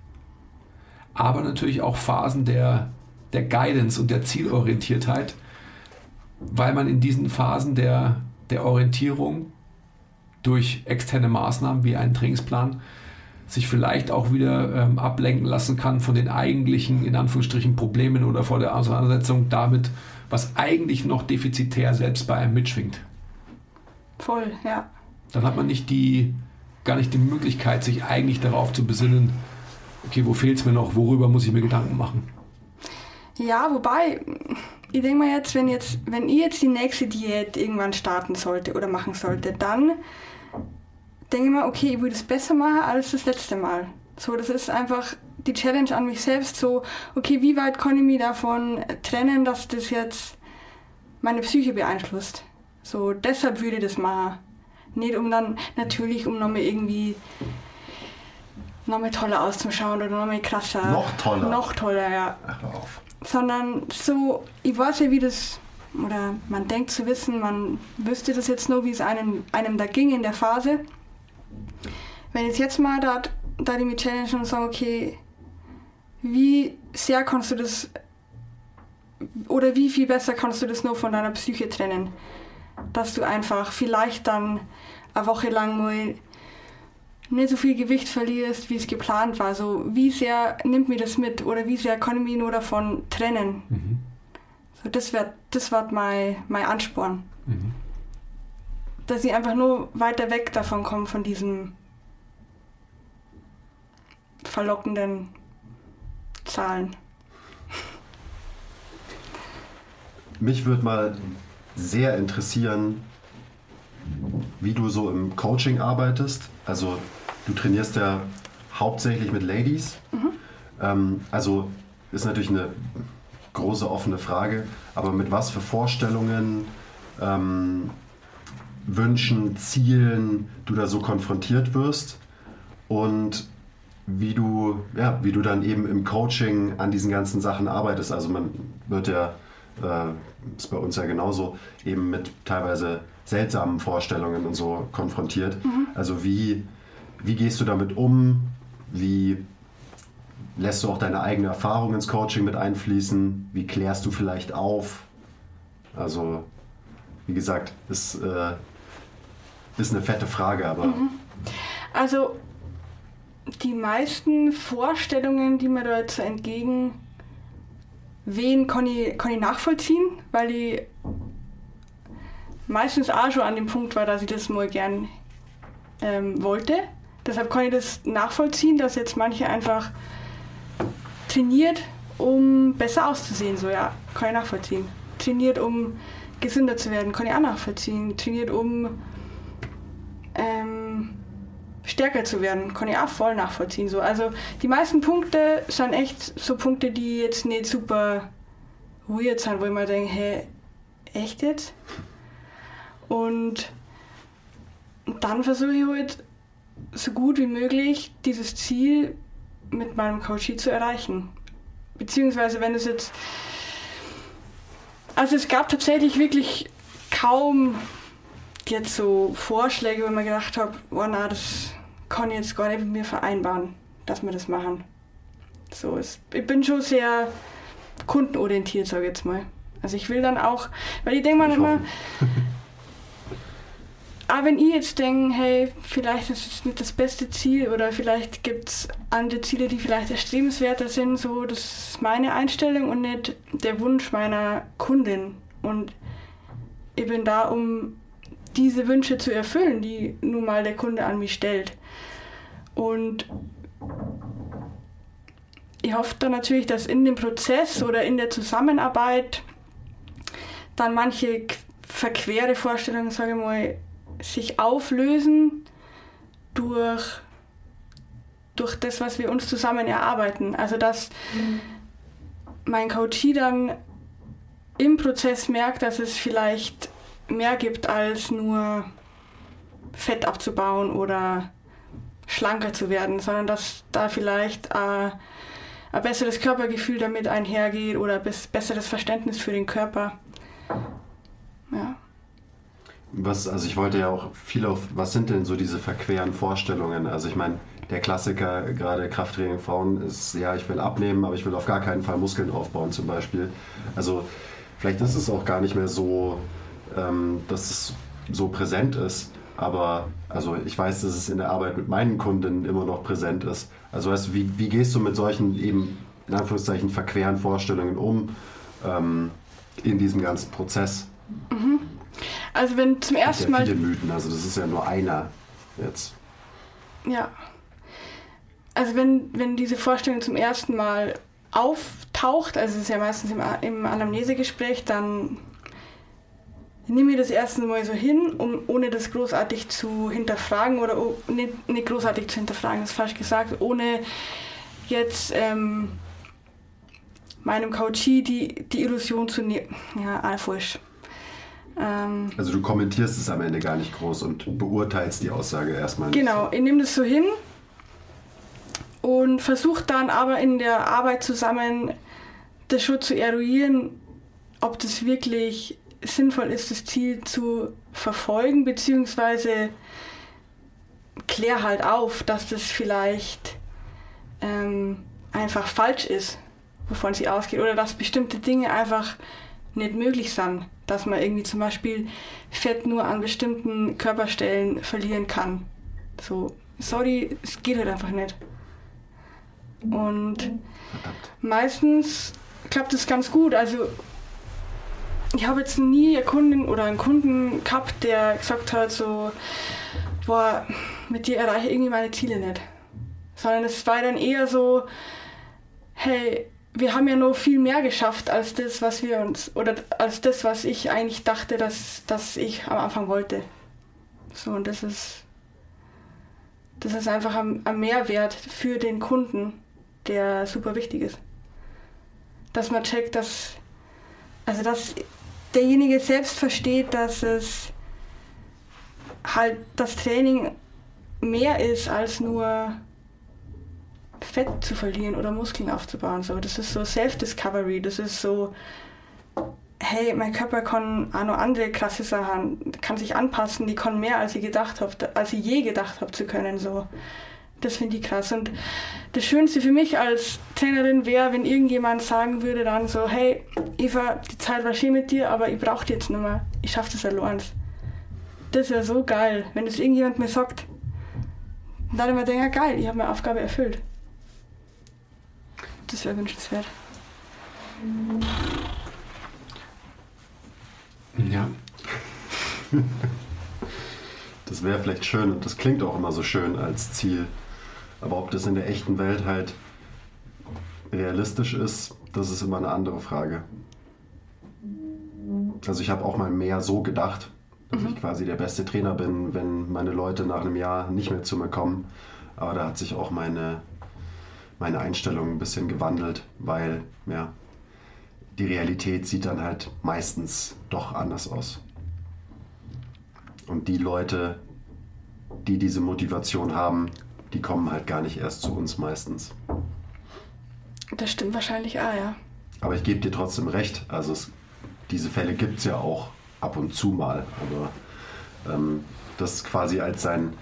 Aber natürlich auch Phasen der, der Guidance und der Zielorientiertheit, weil man in diesen Phasen der, der Orientierung durch externe Maßnahmen wie einen Trainingsplan sich vielleicht auch wieder ähm, ablenken lassen kann von den eigentlichen, in Anführungsstrichen, Problemen oder vor der Auseinandersetzung damit, was eigentlich noch defizitär selbst bei einem mitschwingt. Voll, ja. Dann hat man nicht die, gar nicht die Möglichkeit, sich eigentlich darauf zu besinnen, okay, wo fehlt es mir noch, worüber muss ich mir Gedanken machen. Ja, wobei, ich denke mal jetzt, wenn jetzt, wenn ihr jetzt die nächste Diät irgendwann starten sollte oder machen sollte, dann denke ich mal, okay, ich würde es besser machen als das letzte Mal. So, das ist einfach die Challenge an mich selbst, so, okay, wie weit kann ich mich davon trennen, dass das jetzt meine Psyche beeinflusst. So, deshalb würde ich das machen. Nicht um dann, natürlich, um nochmal irgendwie nochmal toller auszuschauen oder nochmal krasser. Noch toller. Noch toller, ja Ach, hör auf. Sondern so, ich weiß ja, wie das, oder man denkt zu wissen, man wüsste das jetzt nur, wie es einem, einem da ging in der Phase. Wenn ich jetzt mal da, da die mich challenge und sagen, okay, wie sehr kannst du das, oder wie viel besser kannst du das nur von deiner Psyche trennen? Dass du einfach vielleicht dann eine Woche lang mal nicht so viel Gewicht verlierst, wie es geplant war. So, wie sehr nimmt mir das mit oder wie sehr kann ich mich nur davon trennen? Mhm. So, das wird das wird mein, mein Ansporn. Mhm. Dass ich einfach nur weiter weg davon komme, von diesem verlockenden Zahlen. Mich würde mal sehr interessieren, wie du so im Coaching arbeitest. Also du trainierst ja hauptsächlich mit Ladies. Ähm, also ist natürlich eine große offene Frage, aber mit was für Vorstellungen, ähm, Wünschen, Zielen du da so konfrontiert wirst und wie du, ja, wie du dann eben im Coaching an diesen ganzen Sachen arbeitest. Also man wird ja, äh, ist bei uns ja genauso, eben mit teilweise seltsamen Vorstellungen und so konfrontiert. Also wie, wie gehst du damit um? Wie lässt du auch deine eigene Erfahrung ins Coaching mit einfließen? Wie klärst du vielleicht auf? Also, wie gesagt, ist, äh, ist eine fette Frage, aber Also die meisten Vorstellungen, die mir da jetzt entgegen wehen, kann ich, kann ich nachvollziehen, weil ich meistens auch schon an dem Punkt war, dass ich das mal gern ähm, wollte. Deshalb kann ich das nachvollziehen, dass jetzt manche einfach trainiert, um besser auszusehen. So ja, kann ich nachvollziehen. Trainiert, um gesünder zu werden, kann ich auch nachvollziehen. Trainiert, um ähm, stärker zu werden, kann ich auch voll nachvollziehen. So. Also die meisten Punkte sind echt so Punkte, die jetzt nicht super weird sind, wo ich mir denke, hä, echt jetzt? Und dann versuche ich halt so gut wie möglich dieses Ziel mit meinem Coachie zu erreichen. Beziehungsweise wenn es jetzt... Also es gab tatsächlich wirklich kaum jetzt so Vorschläge, wo man gedacht habe, oh na, das kann ich jetzt gar nicht mit mir vereinbaren, dass wir das machen. So ist. Ich bin schon sehr kundenorientiert, sage ich jetzt mal. Also ich will dann auch, weil ich denke mal immer. aber wenn ich jetzt denke, hey, vielleicht ist es nicht das beste Ziel oder vielleicht gibt es andere Ziele, die vielleicht erstrebenswerter sind, so, das ist meine Einstellung und nicht der Wunsch meiner Kundin. Und ich bin da, um diese Wünsche zu erfüllen, die nun mal der Kunde an mich stellt. Und ich hoffe dann natürlich, dass in dem Prozess oder in der Zusammenarbeit dann manche verquere Vorstellungen, sage ich mal, sich auflösen durch, durch das, was wir uns zusammen erarbeiten. Also dass mein Coachie dann im Prozess merkt, dass es vielleicht mehr gibt als nur Fett abzubauen oder schlanker zu werden, sondern dass da vielleicht äh, ein besseres Körpergefühl damit einhergeht oder ein bes- besseres Verständnis für den Körper. Was, also ich wollte ja auch viel auf, was sind denn so diese verqueren Vorstellungen? Also ich meine, der Klassiker, gerade Krafttraining Frauen, ist, ja, ich will abnehmen, aber ich will auf gar keinen Fall Muskeln aufbauen zum Beispiel. Also vielleicht ist es auch gar nicht mehr so, ähm, dass es so präsent ist, aber also ich weiß, dass es in der Arbeit mit meinen Kunden immer noch präsent ist. Also weißt, wie, wie gehst du mit solchen eben, in Anführungszeichen, verqueren Vorstellungen um ähm, in diesem ganzen Prozess? Also wenn zum ersten ja Mal viele Mythen, also das ist ja nur einer jetzt. Ja. Also wenn, wenn diese Vorstellung zum ersten Mal auftaucht, also es ist ja meistens im, im Anamnesegespräch, dann nehme ich das erste Mal so hin, um, ohne das großartig zu hinterfragen oder nicht, nicht großartig zu hinterfragen, das ist falsch gesagt, ohne jetzt ähm, meinem Coachie die, die Illusion zu nehmen. Ja, ah, falsch. Ähm, Also du kommentierst es am Ende gar nicht groß und beurteilst die Aussage erstmal nicht. Genau, ich nehme das so hin und versuche dann aber in der Arbeit zusammen das schon zu eruieren, ob das wirklich sinnvoll ist, das Ziel zu verfolgen, beziehungsweise klär halt auf, dass das vielleicht ähm, einfach falsch ist, wovon sie ausgeht, oder dass bestimmte Dinge einfach nicht möglich sind, dass man irgendwie zum Beispiel Fett nur an bestimmten Körperstellen verlieren kann. So, sorry, es geht halt einfach nicht. Und meistens klappt es ganz gut. Also ich habe jetzt nie eine Kundin oder einen Kunden gehabt, der gesagt hat, so, boah, mit dir erreiche ich irgendwie meine Ziele nicht. Sondern es war dann eher so, hey, wir haben ja noch viel mehr geschafft als das, was wir uns, oder als das, was ich eigentlich dachte, dass, dass ich am Anfang wollte. So, und das ist, das ist einfach ein, ein Mehrwert für den Kunden, der super wichtig ist. Dass man checkt, dass, also dass derjenige selbst versteht, dass es halt das Training mehr ist als nur Fett zu verlieren oder Muskeln aufzubauen. So, das ist so Self-Discovery, das ist so, hey, mein Körper kann auch noch andere krasse Sachen, kann sich anpassen, die kann mehr als ich gedacht habe, als ich je gedacht habe zu können. So. Das finde ich krass. Und das Schönste für mich als Trainerin wäre, wenn irgendjemand sagen würde dann so, hey, Eva, die Zeit war schön mit dir, aber ich brauche die jetzt nicht mehr. Ich schaffe das allein. Das wäre so geil, wenn das irgendjemand mir sagt. Und dann immer denke, geil, ich habe meine Aufgabe erfüllt. Das wäre wünschenswert. Ja. Das wäre vielleicht schön und das klingt auch immer so schön als Ziel. Aber ob das in der echten Welt halt realistisch ist, das ist immer eine andere Frage. Also ich habe auch mal mehr so gedacht, dass ich quasi der beste Trainer bin, wenn meine Leute nach einem Jahr nicht mehr zu mir kommen. Aber da hat sich auch meine, meine Einstellung ein bisschen gewandelt, weil ja, die Realität sieht dann halt meistens doch anders aus. Und die Leute, die diese Motivation haben, die kommen halt gar nicht erst zu uns meistens. Das stimmt wahrscheinlich auch, ja. Aber ich gebe dir trotzdem recht. Also es, diese Fälle gibt es ja auch ab und zu mal. Aber ähm, das quasi als sein,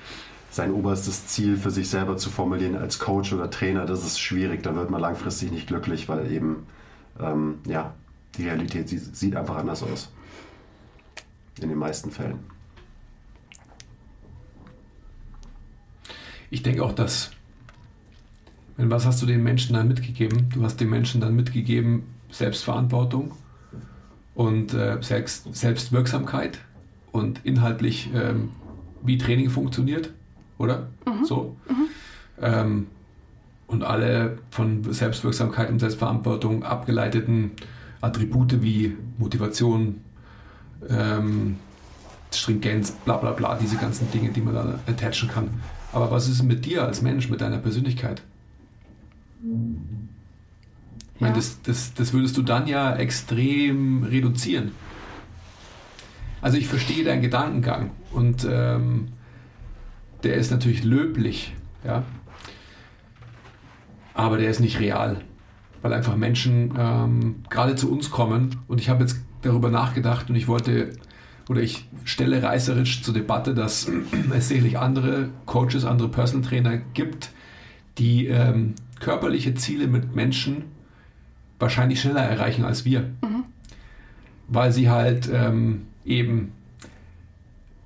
sein oberstes Ziel für sich selber zu formulieren als Coach oder Trainer, das ist schwierig. Da wird man langfristig nicht glücklich, weil eben ähm, ja, die Realität sieht, sieht einfach anders aus. In den meisten Fällen. Ich denke auch, dass, wenn was hast du den Menschen dann mitgegeben? Du hast den Menschen dann mitgegeben Selbstverantwortung und äh, Selbst, Selbstwirksamkeit und inhaltlich, ähm, wie Training funktioniert, oder? So. Ähm, und alle von Selbstwirksamkeit und Selbstverantwortung abgeleiteten Attribute wie Motivation, ähm, Stringenz, bla bla bla, diese ganzen Dinge, die man da attachen kann. Aber was ist mit dir als Mensch, mit deiner Persönlichkeit? Ich meine, Ja. das, das, das würdest du dann ja extrem reduzieren. Also ich verstehe deinen Gedankengang und ähm, der ist natürlich löblich, ja. Aber der ist nicht real, weil einfach Menschen ähm, gerade zu uns kommen. Und ich habe jetzt darüber nachgedacht und ich wollte oder ich stelle reißerisch zur Debatte, dass es sicherlich andere Coaches, andere Personal Trainer gibt, die ähm, körperliche Ziele mit Menschen wahrscheinlich schneller erreichen als wir, weil sie halt ähm, eben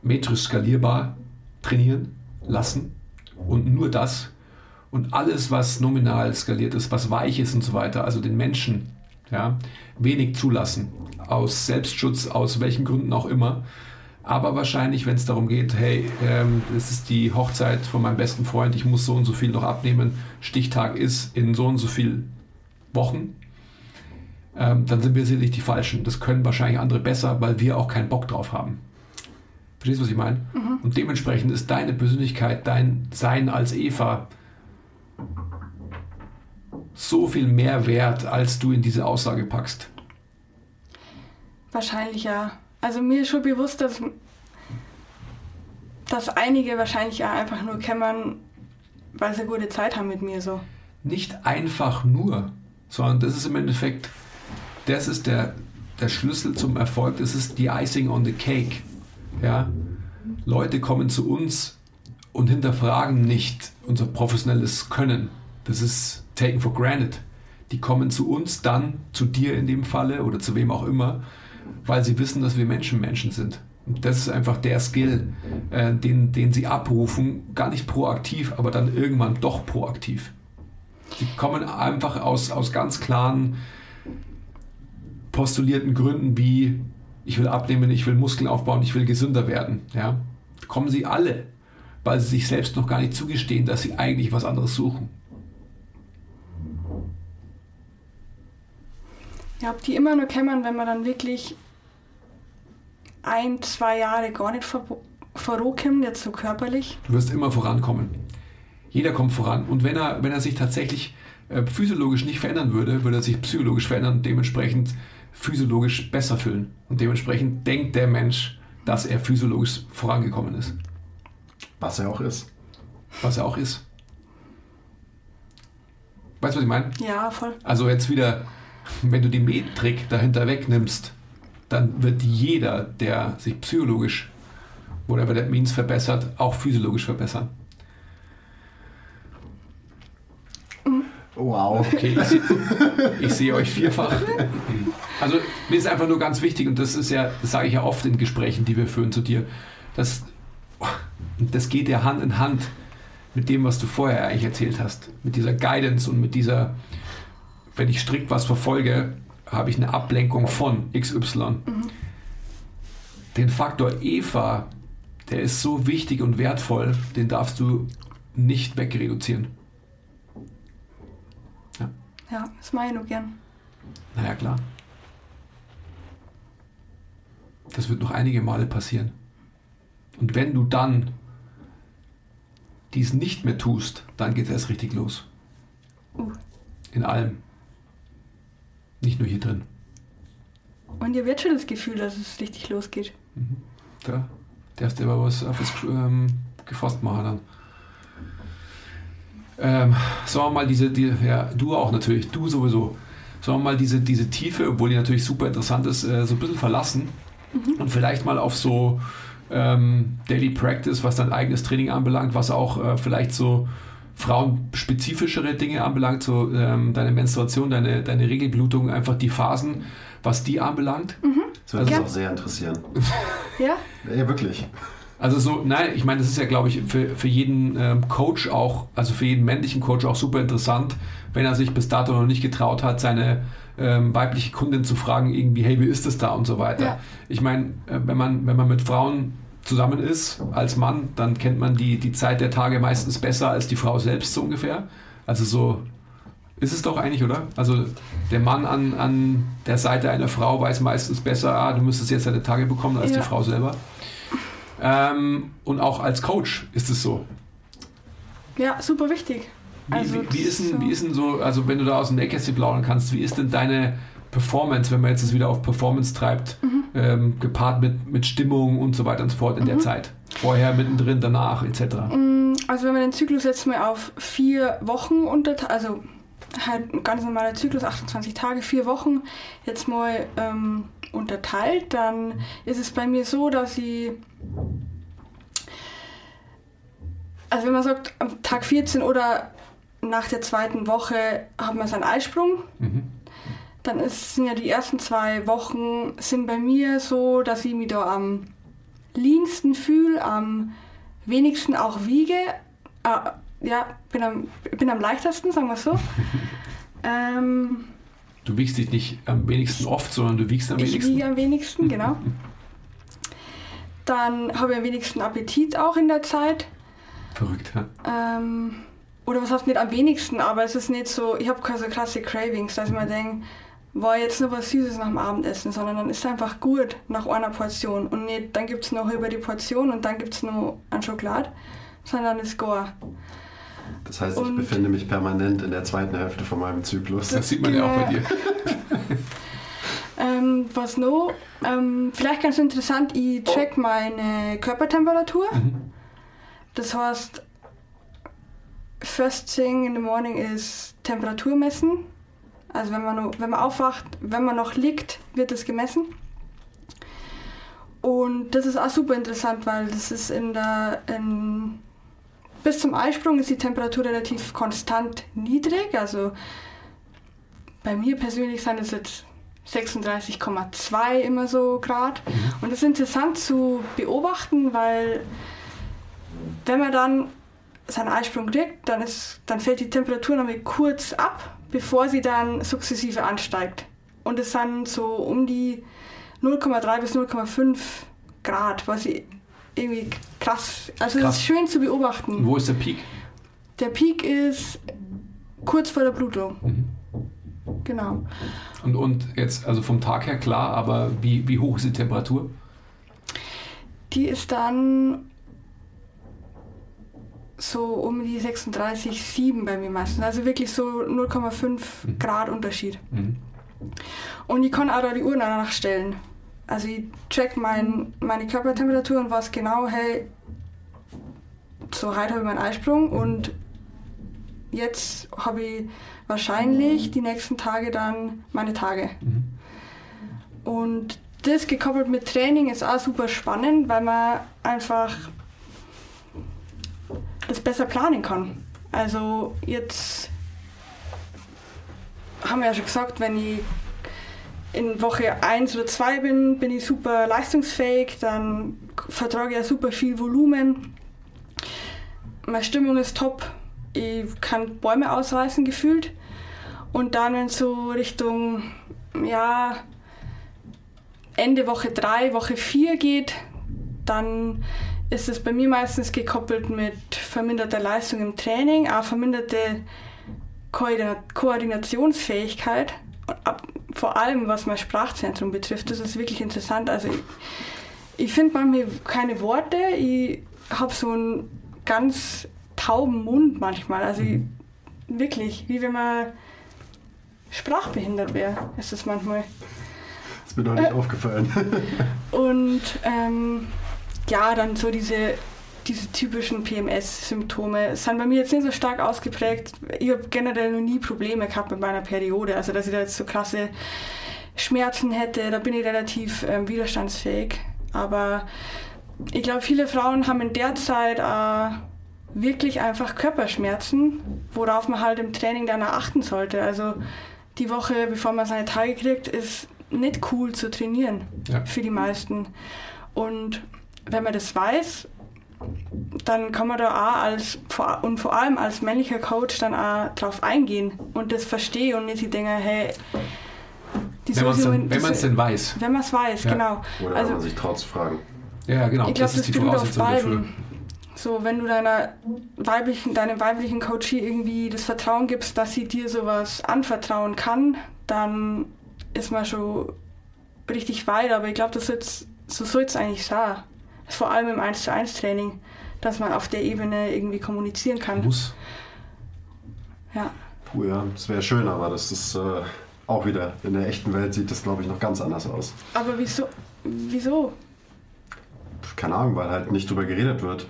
metrisch skalierbar trainieren lassen und nur das und alles, was nominal skaliert ist, was weich ist und so weiter, also den Menschen ja, wenig zulassen, aus Selbstschutz, aus welchen Gründen auch immer. Aber wahrscheinlich, wenn es darum geht, hey, ähm, es ist die Hochzeit von meinem besten Freund, ich muss so und so viel noch abnehmen, Stichtag ist in so und so viel Wochen, ähm, dann sind wir sicherlich die Falschen. Das können wahrscheinlich andere besser, weil wir auch keinen Bock drauf haben. Verstehst du, was ich meine? Und dementsprechend ist deine Persönlichkeit, dein Sein als Eva so viel mehr wert, als du in diese Aussage packst. Wahrscheinlich ja. Also mir ist schon bewusst, dass, dass einige wahrscheinlich auch einfach nur kämmern, weil sie gute Zeit haben mit mir so. Nicht einfach nur, sondern das ist im Endeffekt, das ist der, der Schlüssel zum Erfolg, das ist die Icing on the Cake. Ja? Leute kommen zu uns und hinterfragen nicht unser professionelles Können. Das ist taken for granted. Die kommen zu uns dann, zu dir in dem Falle oder zu wem auch immer, weil sie wissen, dass wir Menschen Menschen sind. Und das ist einfach der Skill, äh, den, den sie abrufen, gar nicht proaktiv, aber dann irgendwann doch proaktiv. Die kommen einfach aus, aus ganz klaren postulierten Gründen wie ich will abnehmen, ich will Muskeln aufbauen, ich will gesünder werden. Ja? Kommen sie alle, weil sie sich selbst noch gar nicht zugestehen, dass sie eigentlich was anderes suchen. Ja, ob die immer nur kämmern, wenn man dann wirklich ein, zwei Jahre gar nicht vor, vorankommt, jetzt so körperlich. Du wirst immer vorankommen. Jeder kommt voran. Und wenn er, wenn er sich tatsächlich äh, physiologisch nicht verändern würde, würde er sich psychologisch verändern und dementsprechend physiologisch besser fühlen. Und dementsprechend denkt der Mensch, dass er physiologisch vorangekommen ist. Was er auch ist. Was er auch ist. Weißt du, was ich meine? Ja, voll. Also jetzt wieder, wenn du die Metrik dahinter wegnimmst, dann wird jeder, der sich psychologisch, whatever that means, verbessert, auch physiologisch verbessern. Wow. Okay, ich, ich sehe euch vierfach. Also mir ist einfach nur ganz wichtig, und das ist ja, das sage ich ja oft in Gesprächen, die wir führen zu dir, das, das geht ja Hand in Hand mit dem, was du vorher eigentlich erzählt hast. Mit dieser Guidance und mit dieser, wenn ich strikt was verfolge, habe ich eine Ablenkung von XY. Den Faktor Eva, der ist so wichtig und wertvoll, den darfst du nicht wegreduzieren. Ja, das mache ich nur gern. Naja, klar. Das wird noch einige Male passieren. Und wenn du dann dies nicht mehr tust, dann geht es erst richtig los. Uh. In allem. Nicht nur hier drin. Und ihr wird schon das Gefühl, dass es richtig losgeht. Da darfst du aber was auf das ähm, gefasst machen dann. Ähm, sagen wir mal, diese, die, ja, du auch natürlich, du sowieso. Sagen wir mal, diese, diese Tiefe, obwohl die natürlich super interessant ist, äh, so ein bisschen verlassen und vielleicht mal auf so ähm, Daily Practice, was dein eigenes Training anbelangt, was auch äh, vielleicht so frauenspezifischere Dinge anbelangt, so ähm, deine Menstruation, deine, deine Regelblutung, einfach die Phasen, was die anbelangt. Das würde Ja. uns auch sehr interessieren. Ja? Ja, wirklich. Also so, nein, ich meine, das ist ja, glaube ich, für, für jeden ähm, Coach auch, also für jeden männlichen Coach auch super interessant, wenn er sich bis dato noch nicht getraut hat, seine ähm, weibliche Kundin zu fragen, irgendwie, hey, wie ist es da und so weiter. Ja. Ich meine, äh, wenn man, wenn man mit Frauen zusammen ist als Mann, dann kennt man die, die Zeit der Tage meistens besser als die Frau selbst so ungefähr. Also so ist es doch eigentlich, oder? Also der Mann an, an der Seite einer Frau weiß meistens besser, ah, du müsstest jetzt deine Tage bekommen als Ja. die Frau selber. Ähm, und auch als Coach ist es so. Ja, super wichtig. Wie, Also, wie, wie, ist denn, so- wie ist denn so, also wenn du da aus dem Nähkästchen plaudern kannst, wie ist denn deine Performance, wenn man jetzt das wieder auf Performance treibt, Mhm. ähm, gepaart mit, mit Stimmung und so weiter und so fort in der Zeit? Vorher, mittendrin, danach, etc. Mm, Also wenn man den Zyklus jetzt mal auf vier Wochen unterteilt, also halt ein ganz normaler Zyklus, 28 Tage, vier Wochen, jetzt mal ähm, unterteilt, dann ist es bei mir so, dass ich, also wenn man sagt, am Tag 14 oder nach der zweiten Woche hat man seinen Eisprung, Mhm. dann ist, sind ja die ersten zwei Wochen sind bei mir so, dass ich mich da am leansten fühle, am wenigsten auch wiege. Äh, ja, bin am, bin am leichtesten, sagen wir so. ähm, Du wiegst dich nicht am wenigsten oft, sondern du wiegst am ich wenigsten. wiege am wenigsten, genau. Dann habe ich am wenigsten Appetit auch in der Zeit. Verrückt, ja? Ähm, oder was heißt nicht am wenigsten, aber es ist nicht so, ich habe keine so krasse Cravings, dass ich mir denke, war jetzt nur was Süßes nach dem Abendessen, sondern dann ist es einfach gut nach einer Portion und nicht, dann gibt es noch über die Portion und dann gibt es noch ein Schokolade, sondern dann ist gar. Das heißt, ich Und- befinde mich permanent in der zweiten Hälfte von meinem Zyklus. Das sieht man ja auch bei dir. Ähm, was noch? Ähm, vielleicht ganz interessant, ich check meine Körpertemperatur. Das heißt, first thing in the morning ist Temperatur messen. Also wenn man, noch, wenn man aufwacht, wenn man noch liegt, wird es gemessen. Und das ist auch super interessant, weil das ist in der in, bis zum Eisprung ist die Temperatur relativ konstant niedrig. Also bei mir persönlich sind es jetzt 36,2 immer so Grad. Und das ist interessant zu beobachten, weil wenn man dann seinen Eisprung kriegt, dann, ist, dann fällt die Temperatur nämlich kurz ab, bevor sie dann sukzessive ansteigt. Und es sind so um die 0,3 bis 0,5 Grad, was ich irgendwie krass. Also es Krass. ist schön zu Und beobachten. wo ist der Peak? Der Peak ist kurz vor der Blutung. Genau. Und, und jetzt, also vom Tag her klar, aber wie, wie hoch ist die Temperatur? Die ist dann so um die 36,7 bei mir meistens. Also wirklich so 0,5 Grad Unterschied. Mhm. Und ich kann auch da die Uhr danach stellen. Also ich track mein, meine Körpertemperatur und weiß genau, hey, so heute habe ich meinen Eisprung und jetzt habe ich wahrscheinlich die nächsten Tage dann meine Tage. Und das gekoppelt mit Training ist auch super spannend, weil man einfach das besser planen kann. Also jetzt haben wir ja schon gesagt, wenn ich in Woche 1 oder 2 bin, bin ich super leistungsfähig, dann vertrage ich ja super viel Volumen. Meine Stimmung ist top, ich kann Bäume ausreißen gefühlt. Und dann, wenn es so Richtung, ja, Ende Woche 3, Woche 4 geht, dann ist es bei mir meistens gekoppelt mit verminderter Leistung im Training, auch verminderte Koordina Koordinationsfähigkeit. Ab, vor allem was mein Sprachzentrum betrifft, das ist wirklich interessant. Also ich, ich finde manchmal keine Worte, ich habe so einen ganz tauben Mund manchmal. Also ich, wirklich, wie wenn man sprachbehindert wäre, ist es manchmal. ist mir noch nicht aufgefallen. Und ähm, ja, dann so diese, diese typischen PMS-Symptome sind bei mir jetzt nicht so stark ausgeprägt. Ich habe generell noch nie Probleme gehabt mit meiner Periode. Also, dass ich da jetzt so krasse Schmerzen hätte, da bin ich relativ ähm, widerstandsfähig. Aber ich glaube, viele Frauen haben in der Zeit äh, wirklich einfach Körperschmerzen, worauf man halt im Training dann achten sollte. Also die Woche, bevor man seine Tage kriegt, ist nicht cool zu trainieren Ja. für die meisten. Und wenn man das weiß, dann kann man da auch als und vor allem als männlicher Coach dann auch drauf eingehen und das verstehen und nicht die denken, hey, die Wenn man es denn, wenn weiß. wenn man es weiß, Ja. genau. Oder wenn Also man sich traut zu fragen. Ja, genau. ich glaube, das das, ist die beruht auf Voraussetzung dafür. So, wenn du deiner weiblichen, deinem weiblichen Coachie irgendwie das Vertrauen gibst, dass sie dir sowas anvertrauen kann, dann ist man schon richtig weit. Aber ich glaube, das soll's- so soll es eigentlich sein. Vor allem im 1 zu 1 Training, dass man auf der Ebene irgendwie kommunizieren kann. Muss. Ja. Puh, ja, das wäre schön, aber das ist äh, auch wieder, in der echten Welt sieht das, glaube ich, noch ganz anders aus. Aber wieso? Wieso? Keine Ahnung, weil halt nicht drüber geredet wird.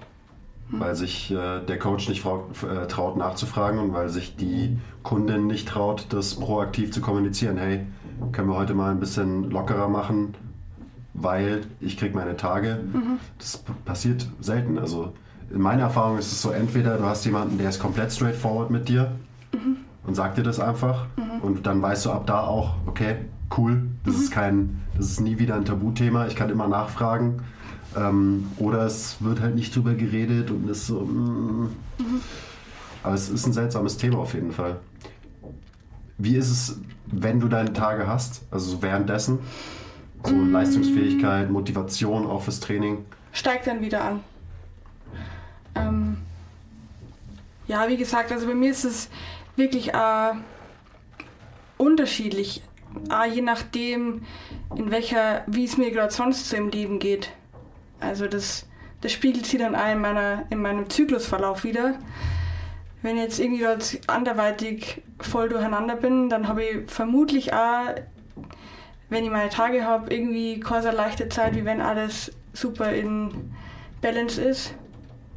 Weil sich äh, der Coach nicht äh, traut nachzufragen und weil sich die Kundin nicht traut, das proaktiv zu kommunizieren. Hey, können wir heute mal ein bisschen lockerer machen, weil ich kriege meine Tage. Das p- passiert selten. Also in meiner Erfahrung ist es so, entweder du hast jemanden, der ist komplett straightforward mit dir und sagt dir das einfach und dann weißt du ab da auch, okay, cool, das ist kein, das ist nie wieder ein Tabuthema, ich kann immer nachfragen. Ähm, oder es wird halt nicht drüber geredet und ist so. Mm. Aber es ist ein seltsames Thema auf jeden Fall. Wie ist es, wenn du deine Tage hast? Also so währenddessen? So Leistungsfähigkeit, Motivation auch fürs Training. steigt dann wieder an. Ähm, ja, wie gesagt, also bei mir ist es wirklich äh, unterschiedlich, äh, je nachdem, in welcher, wie es mir gerade sonst so im Leben geht. Also das, das spiegelt sich dann auch in, meiner, in meinem Zyklusverlauf wieder. Wenn ich jetzt irgendwie gerade anderweitig voll durcheinander bin, dann habe ich vermutlich auch, wenn ich meine Tage habe, irgendwie keine leichte Zeit, wie wenn alles super in Balance ist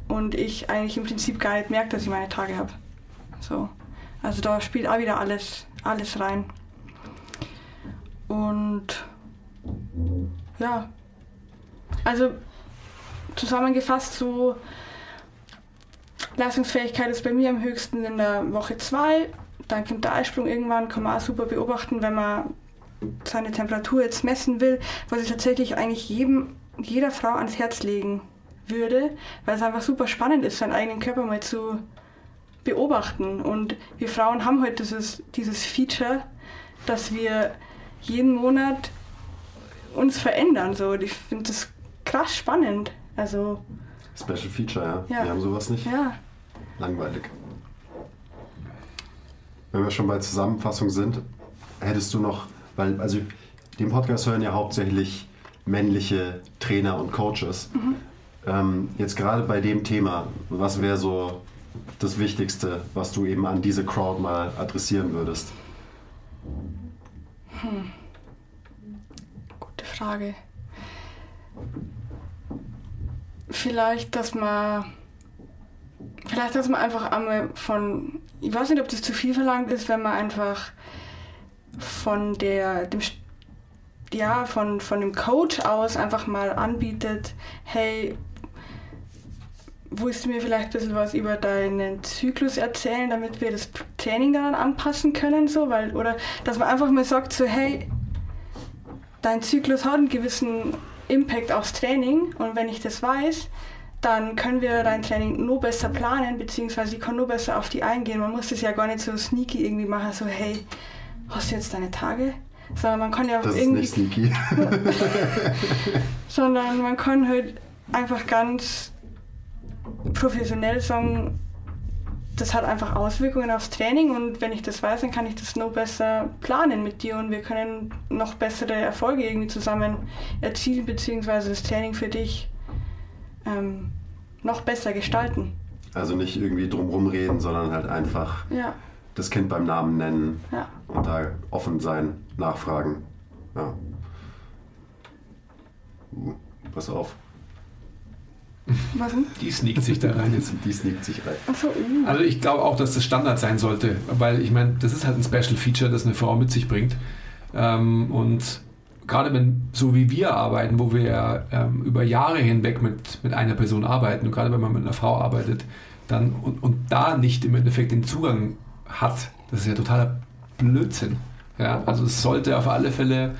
und ich eigentlich im Prinzip gar nicht merke, dass ich meine Tage habe. So. Also da spielt auch wieder alles, alles rein. Und ja, also zusammengefasst so Leistungsfähigkeit ist bei mir am höchsten in der Woche 2, dank dem Eisprung irgendwann kann man auch super beobachten, wenn man seine Temperatur jetzt messen will, was ich tatsächlich eigentlich jedem, jeder Frau ans Herz legen würde, weil es einfach super spannend ist, seinen eigenen Körper mal zu beobachten. Und wir Frauen haben heute dieses, dieses Feature, dass wir jeden Monat uns verändern. So. Ich finde das krass spannend. Also, Special Feature, ja. Ja. Wir haben sowas nicht. ja. Langweilig. Wenn wir schon bei Zusammenfassung sind, hättest du noch, weil, also den Podcast hören ja hauptsächlich männliche Trainer und Coaches. Ähm, jetzt gerade bei dem Thema, was wäre so das Wichtigste, was du eben an diese Crowd mal adressieren würdest? Gute Frage. Vielleicht, dass man. Vielleicht, dass man einfach einmal von. Ich weiß nicht, ob das zu viel verlangt ist, wenn man einfach von der. Dem, ja, von, von dem Coach aus einfach mal anbietet, hey, willst du mir vielleicht ein bisschen was über deinen Zyklus erzählen, damit wir das Training daran anpassen können, so, weil, oder dass man einfach mal sagt, so, hey, dein Zyklus hat einen gewissen Impact aufs Training und wenn ich das weiß, dann können wir dein Training nur besser planen, beziehungsweise ich kann nur besser auf die eingehen. Man muss das ja gar nicht so sneaky irgendwie machen, so hey, hast du jetzt deine Tage? Sondern man kann ja Das ist irgendwie, nicht sneaky. sondern man kann halt einfach ganz professionell sagen, das hat einfach Auswirkungen aufs Training und wenn ich das weiß, dann kann ich das noch besser planen mit dir und wir können noch bessere Erfolge irgendwie zusammen erzielen, beziehungsweise das Training für dich ähm, noch besser gestalten. Also nicht irgendwie drumrum reden, sondern halt einfach Ja, das Kind beim Namen nennen ja. Und da offen sein, nachfragen. Ja. Uh, pass auf, Was denn? Die sneakt sich da rein jetzt. die sneakt sich rein. Achso, uh. Also ich glaube auch, dass das Standard sein sollte, weil ich meine, das ist halt ein Special Feature, das eine Frau mit sich bringt. Ähm, und gerade wenn, so wie wir arbeiten, wo wir ja ähm, über Jahre hinweg mit, mit einer Person arbeiten und gerade wenn man mit einer Frau arbeitet, dann und, und da nicht im Endeffekt den Zugang hat, das ist ja totaler Blödsinn. Ja, also es sollte auf alle Fälle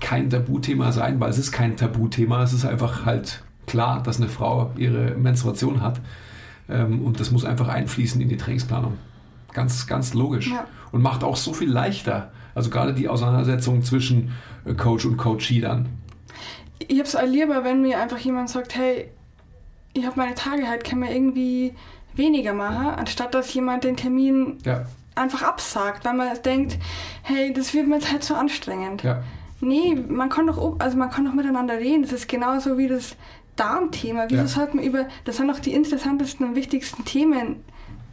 kein Tabuthema sein, weil es ist kein Tabuthema, es ist einfach halt klar, dass eine Frau ihre Menstruation hat. Ähm, und das muss einfach einfließen in die Trainingsplanung. Ganz, ganz logisch. Ja. Und macht auch so viel leichter. Also gerade die Auseinandersetzung zwischen äh, Coach und Coachee dann. Ich hab's auch lieber, wenn mir einfach jemand sagt, hey, ich habe meine Tage halt, kann man irgendwie weniger machen, anstatt dass jemand den Termin Ja, einfach absagt, weil man denkt, hey, das wird mir jetzt halt so anstrengend. ja. Nee, man kann doch, also man kann doch miteinander reden. Das ist genauso wie das Darmthema. Wieso Ja. sollte man über, das sind doch die interessantesten und wichtigsten Themen,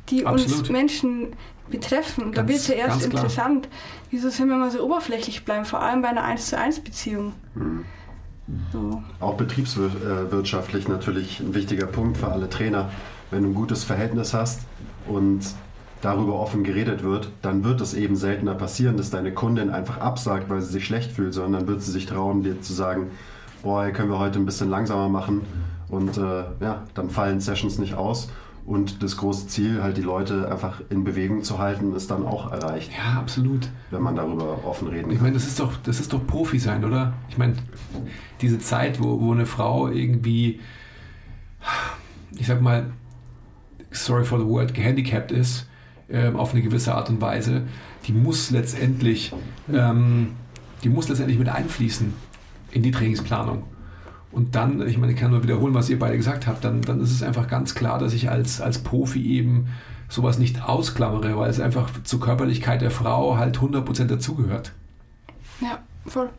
die uns Absolut. Menschen betreffen. da Ganz- wird es ja erst interessant. Wieso sind wir mal so oberflächlich bleiben, vor allem bei einer 1 zu 1 Beziehung. Mhm. So. Auch betriebswirtschaftlich natürlich ein wichtiger Punkt für alle Trainer. Wenn du ein gutes Verhältnis hast und darüber offen geredet wird, dann wird es eben seltener passieren, dass deine Kundin einfach absagt, weil sie sich schlecht fühlt, sondern dann wird sie sich trauen, dir zu sagen, boah, können wir heute ein bisschen langsamer machen und äh, ja, dann fallen Sessions nicht aus und das große Ziel, halt die Leute einfach in Bewegung zu halten, ist dann auch erreicht, Ja, absolut. wenn man darüber offen reden Ich kann. meine, das ist doch, das ist doch Profi sein, oder? Ich meine, diese Zeit, wo, wo eine Frau irgendwie, ich sag mal, sorry for the word, gehandicapt ist, ähm, auf eine gewisse Art und Weise, die muss letztendlich, ähm, die muss letztendlich mit einfließen in die Trainingsplanung. Und dann, ich meine, ich kann nur wiederholen, was ihr beide gesagt habt, dann, dann ist es einfach ganz klar, dass ich als, als Profi eben sowas nicht ausklammere, weil es einfach zur Körperlichkeit der Frau halt 100% dazugehört. Ja, voll.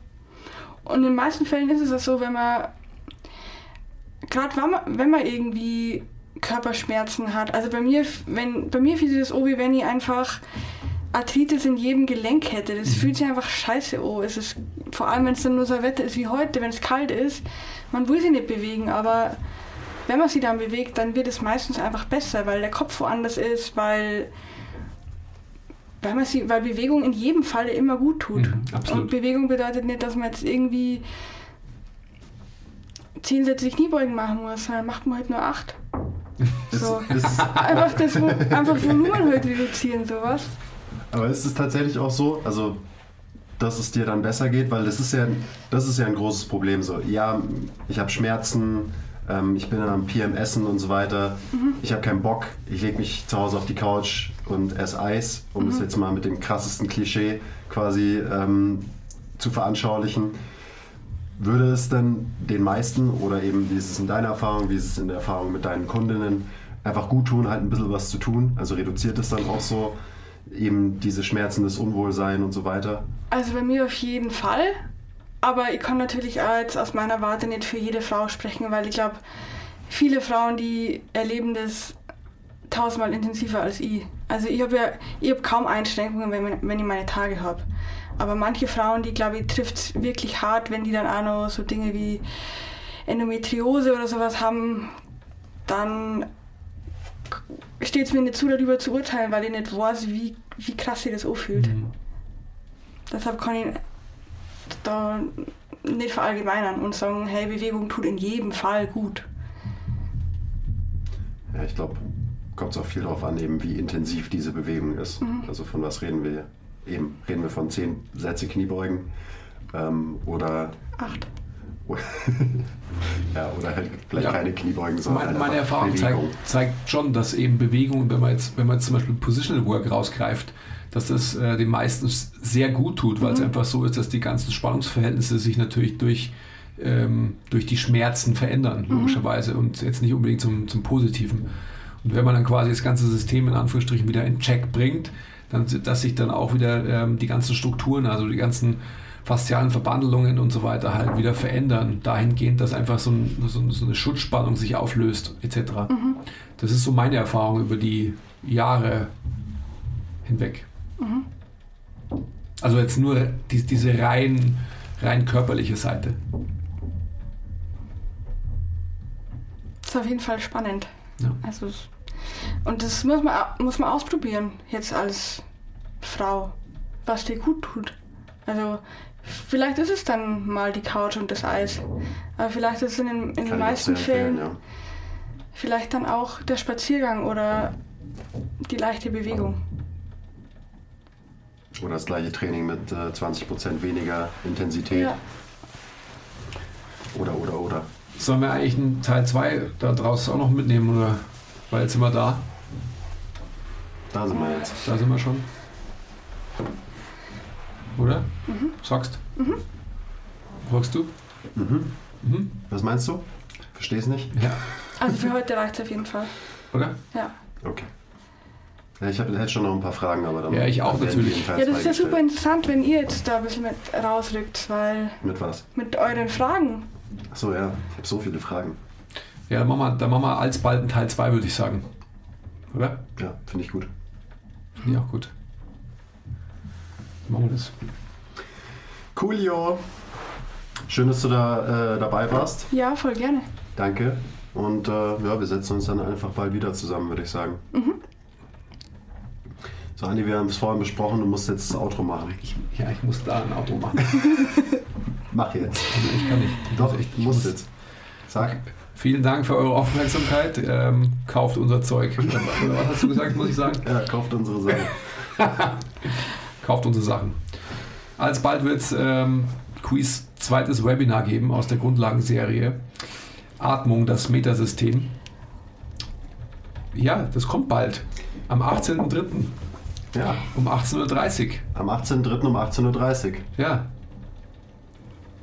Und in den meisten Fällen ist es so, wenn man, gerade wenn man irgendwie Körperschmerzen hat, also bei mir, wenn, bei mir fühlt sich das so, wie wenn ich einfach Arthritis in jedem Gelenk hätte. Das fühlt sich einfach scheiße an. Es ist, vor allem, wenn es dann nur so ein Wetter ist wie heute, wenn es kalt ist, man will sich nicht bewegen, aber wenn man sich dann bewegt, dann wird es meistens einfach besser, weil der Kopf woanders ist, weil weil, man sie, weil Bewegung in jedem Falle immer gut tut. Mhm, absolut. Und Bewegung bedeutet nicht, dass man jetzt irgendwie zehn Sätze Kniebeugen machen muss, sondern macht man halt nur acht. So. Das Einfach das einfach Volumen halt reduzieren, sowas. Aber ist es tatsächlich auch so, also dass es dir dann besser geht, weil das ist ja, das ist ja ein großes Problem. So, ja, ich habe Schmerzen, ähm, ich bin dann am PMSen und so weiter. Ich habe keinen Bock, ich lege mich zu Hause auf die Couch und esse Eis, um es jetzt mal mit dem krassesten Klischee quasi ähm, zu veranschaulichen. Würde es denn den meisten oder eben, wie ist es in deiner Erfahrung, wie ist es in der Erfahrung mit deinen Kundinnen, einfach gut tun, halt ein bisschen was zu tun? Also reduziert es dann auch so eben diese Schmerzen, das Unwohlsein und so weiter? Also bei mir auf jeden Fall. Aber ich kann natürlich auch jetzt aus meiner Warte nicht für jede Frau sprechen, weil ich glaube, viele Frauen, die erleben das tausendmal intensiver als ich. Also ich habe ja ich hab kaum Einschränkungen, wenn, wenn ich meine Tage habe. Aber manche Frauen, die glaube ich, trifft es wirklich hart, wenn die dann auch noch so Dinge wie Endometriose oder sowas haben, dann steht es mir nicht zu, darüber zu urteilen, weil ich nicht weiß, wie, wie krass sich das anfühlt. Mhm. Deshalb kann ich da nicht verallgemeinern und sagen, hey, Bewegung tut in jedem Fall gut. Ja, ich glaube, kommt es auch viel darauf an, eben wie intensiv diese Bewegung ist. Also von was reden wir? Eben reden wir von 10 Sätze Kniebeugen ähm, oder, Acht. ja, oder halt vielleicht Ja. keine Kniebeugen, sondern Meine, meine Erfahrung zeigt, zeigt schon, dass eben Bewegung, wenn man jetzt, wenn man jetzt zum Beispiel Positional Work rausgreift, dass das äh, den meisten sehr gut tut, weil es einfach so ist, dass die ganzen Spannungsverhältnisse sich natürlich durch, ähm, durch die Schmerzen verändern, logischerweise, und jetzt nicht unbedingt zum, zum Positiven. Und wenn man dann quasi das ganze System in Anführungsstrichen wieder in Check bringt, dass sich dann auch wieder ähm, die ganzen Strukturen, also die ganzen faszialen Verbandelungen und so weiter halt wieder verändern, dahingehend, dass einfach so, ein, so, eine Schutzspannung sich auflöst, etc. Das ist so meine Erfahrung über die Jahre hinweg. Also jetzt nur die, diese rein, rein körperliche Seite. Das ist auf jeden Fall spannend. Ja. Also, es- und das muss man, muss man ausprobieren, jetzt als Frau, was dir gut tut. Also, vielleicht ist es dann mal die Couch und das Eis. Aber vielleicht ist es in den, in den meisten Fällen vielleicht dann auch der Spaziergang oder die leichte Bewegung. ja. Oder das gleiche Training mit äh, 20% weniger Intensität. Ja. Oder, oder, oder. Sollen wir eigentlich einen Teil 2 da draußen auch noch mitnehmen? Oder? Weil jetzt sind wir da. Da sind wir jetzt. Da sind wir schon. Oder? Sagst? Sagst du? Mhm. Mhm. Was meinst du? Versteh's nicht? Ja. Also für heute reicht es auf jeden Fall. Oder? Ja. Okay. Ja, ich hab, hätte schon noch ein paar Fragen, aber dann. Ja, ich auch natürlich. Ja, das ist ja super interessant, wenn ihr jetzt da ein bisschen mit rausrückt, weil Mit was? mit euren Fragen. Achso, ja. Ich habe so viele Fragen. Ja, dann machen wir, dann machen wir alsbald einen Teil 2, würde ich sagen. Oder? Ja, finde ich gut. Finde ich auch gut. Machen wir das. Coolio. Schön, dass du da äh, dabei warst. Ja, voll gerne. Danke. Und äh, ja, wir setzen uns dann einfach bald wieder zusammen, würde ich sagen. So, Andi, wir haben es vorhin besprochen, du musst jetzt das Outro machen. Ich, ja, ich muss da ein Auto machen. Mach jetzt. Also ich kann nicht. Doch, Also ich ich muss muss- jetzt. Sag. Vielen Dank für eure Aufmerksamkeit. Ähm, kauft unser Zeug. Oder was hast du gesagt, muss ich sagen? Ja, kauft unsere Sachen. Kauft unsere Sachen. Alsbald wird es ähm, Quiz zweites Webinar geben aus der Grundlagenserie Atmung, das Metasystem. Ja, das kommt bald. Am 18.03. Ja, um 18.30 Uhr. am 18.03. um 18.30 Uhr. Ja.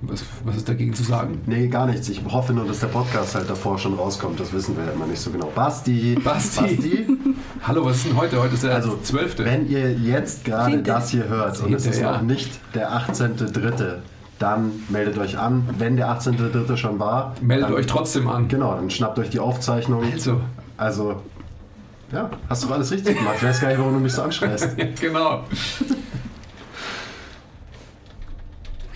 Was, was ist dagegen zu sagen? Nee, gar nichts. Ich hoffe nur, dass der Podcast halt davor schon rauskommt. Das wissen wir ja immer nicht so genau. Basti! Basti. Basti! Hallo, was ist denn heute? Heute ist der Also, 12. wenn ihr jetzt gerade das hier hört und es ist ja. noch nicht der 18.03., dann meldet euch an. Wenn der 18.03. schon war, Meldet dann, euch trotzdem an. Genau, dann schnappt euch die Aufzeichnung. Also, Also, ja, hast du alles richtig gemacht. Ich weiß gar nicht, warum du mich so anschreist. genau.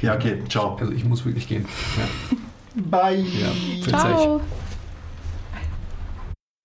Ja, okay, ciao. Also ich muss wirklich gehen. Ja, Bye. ja. Ciao.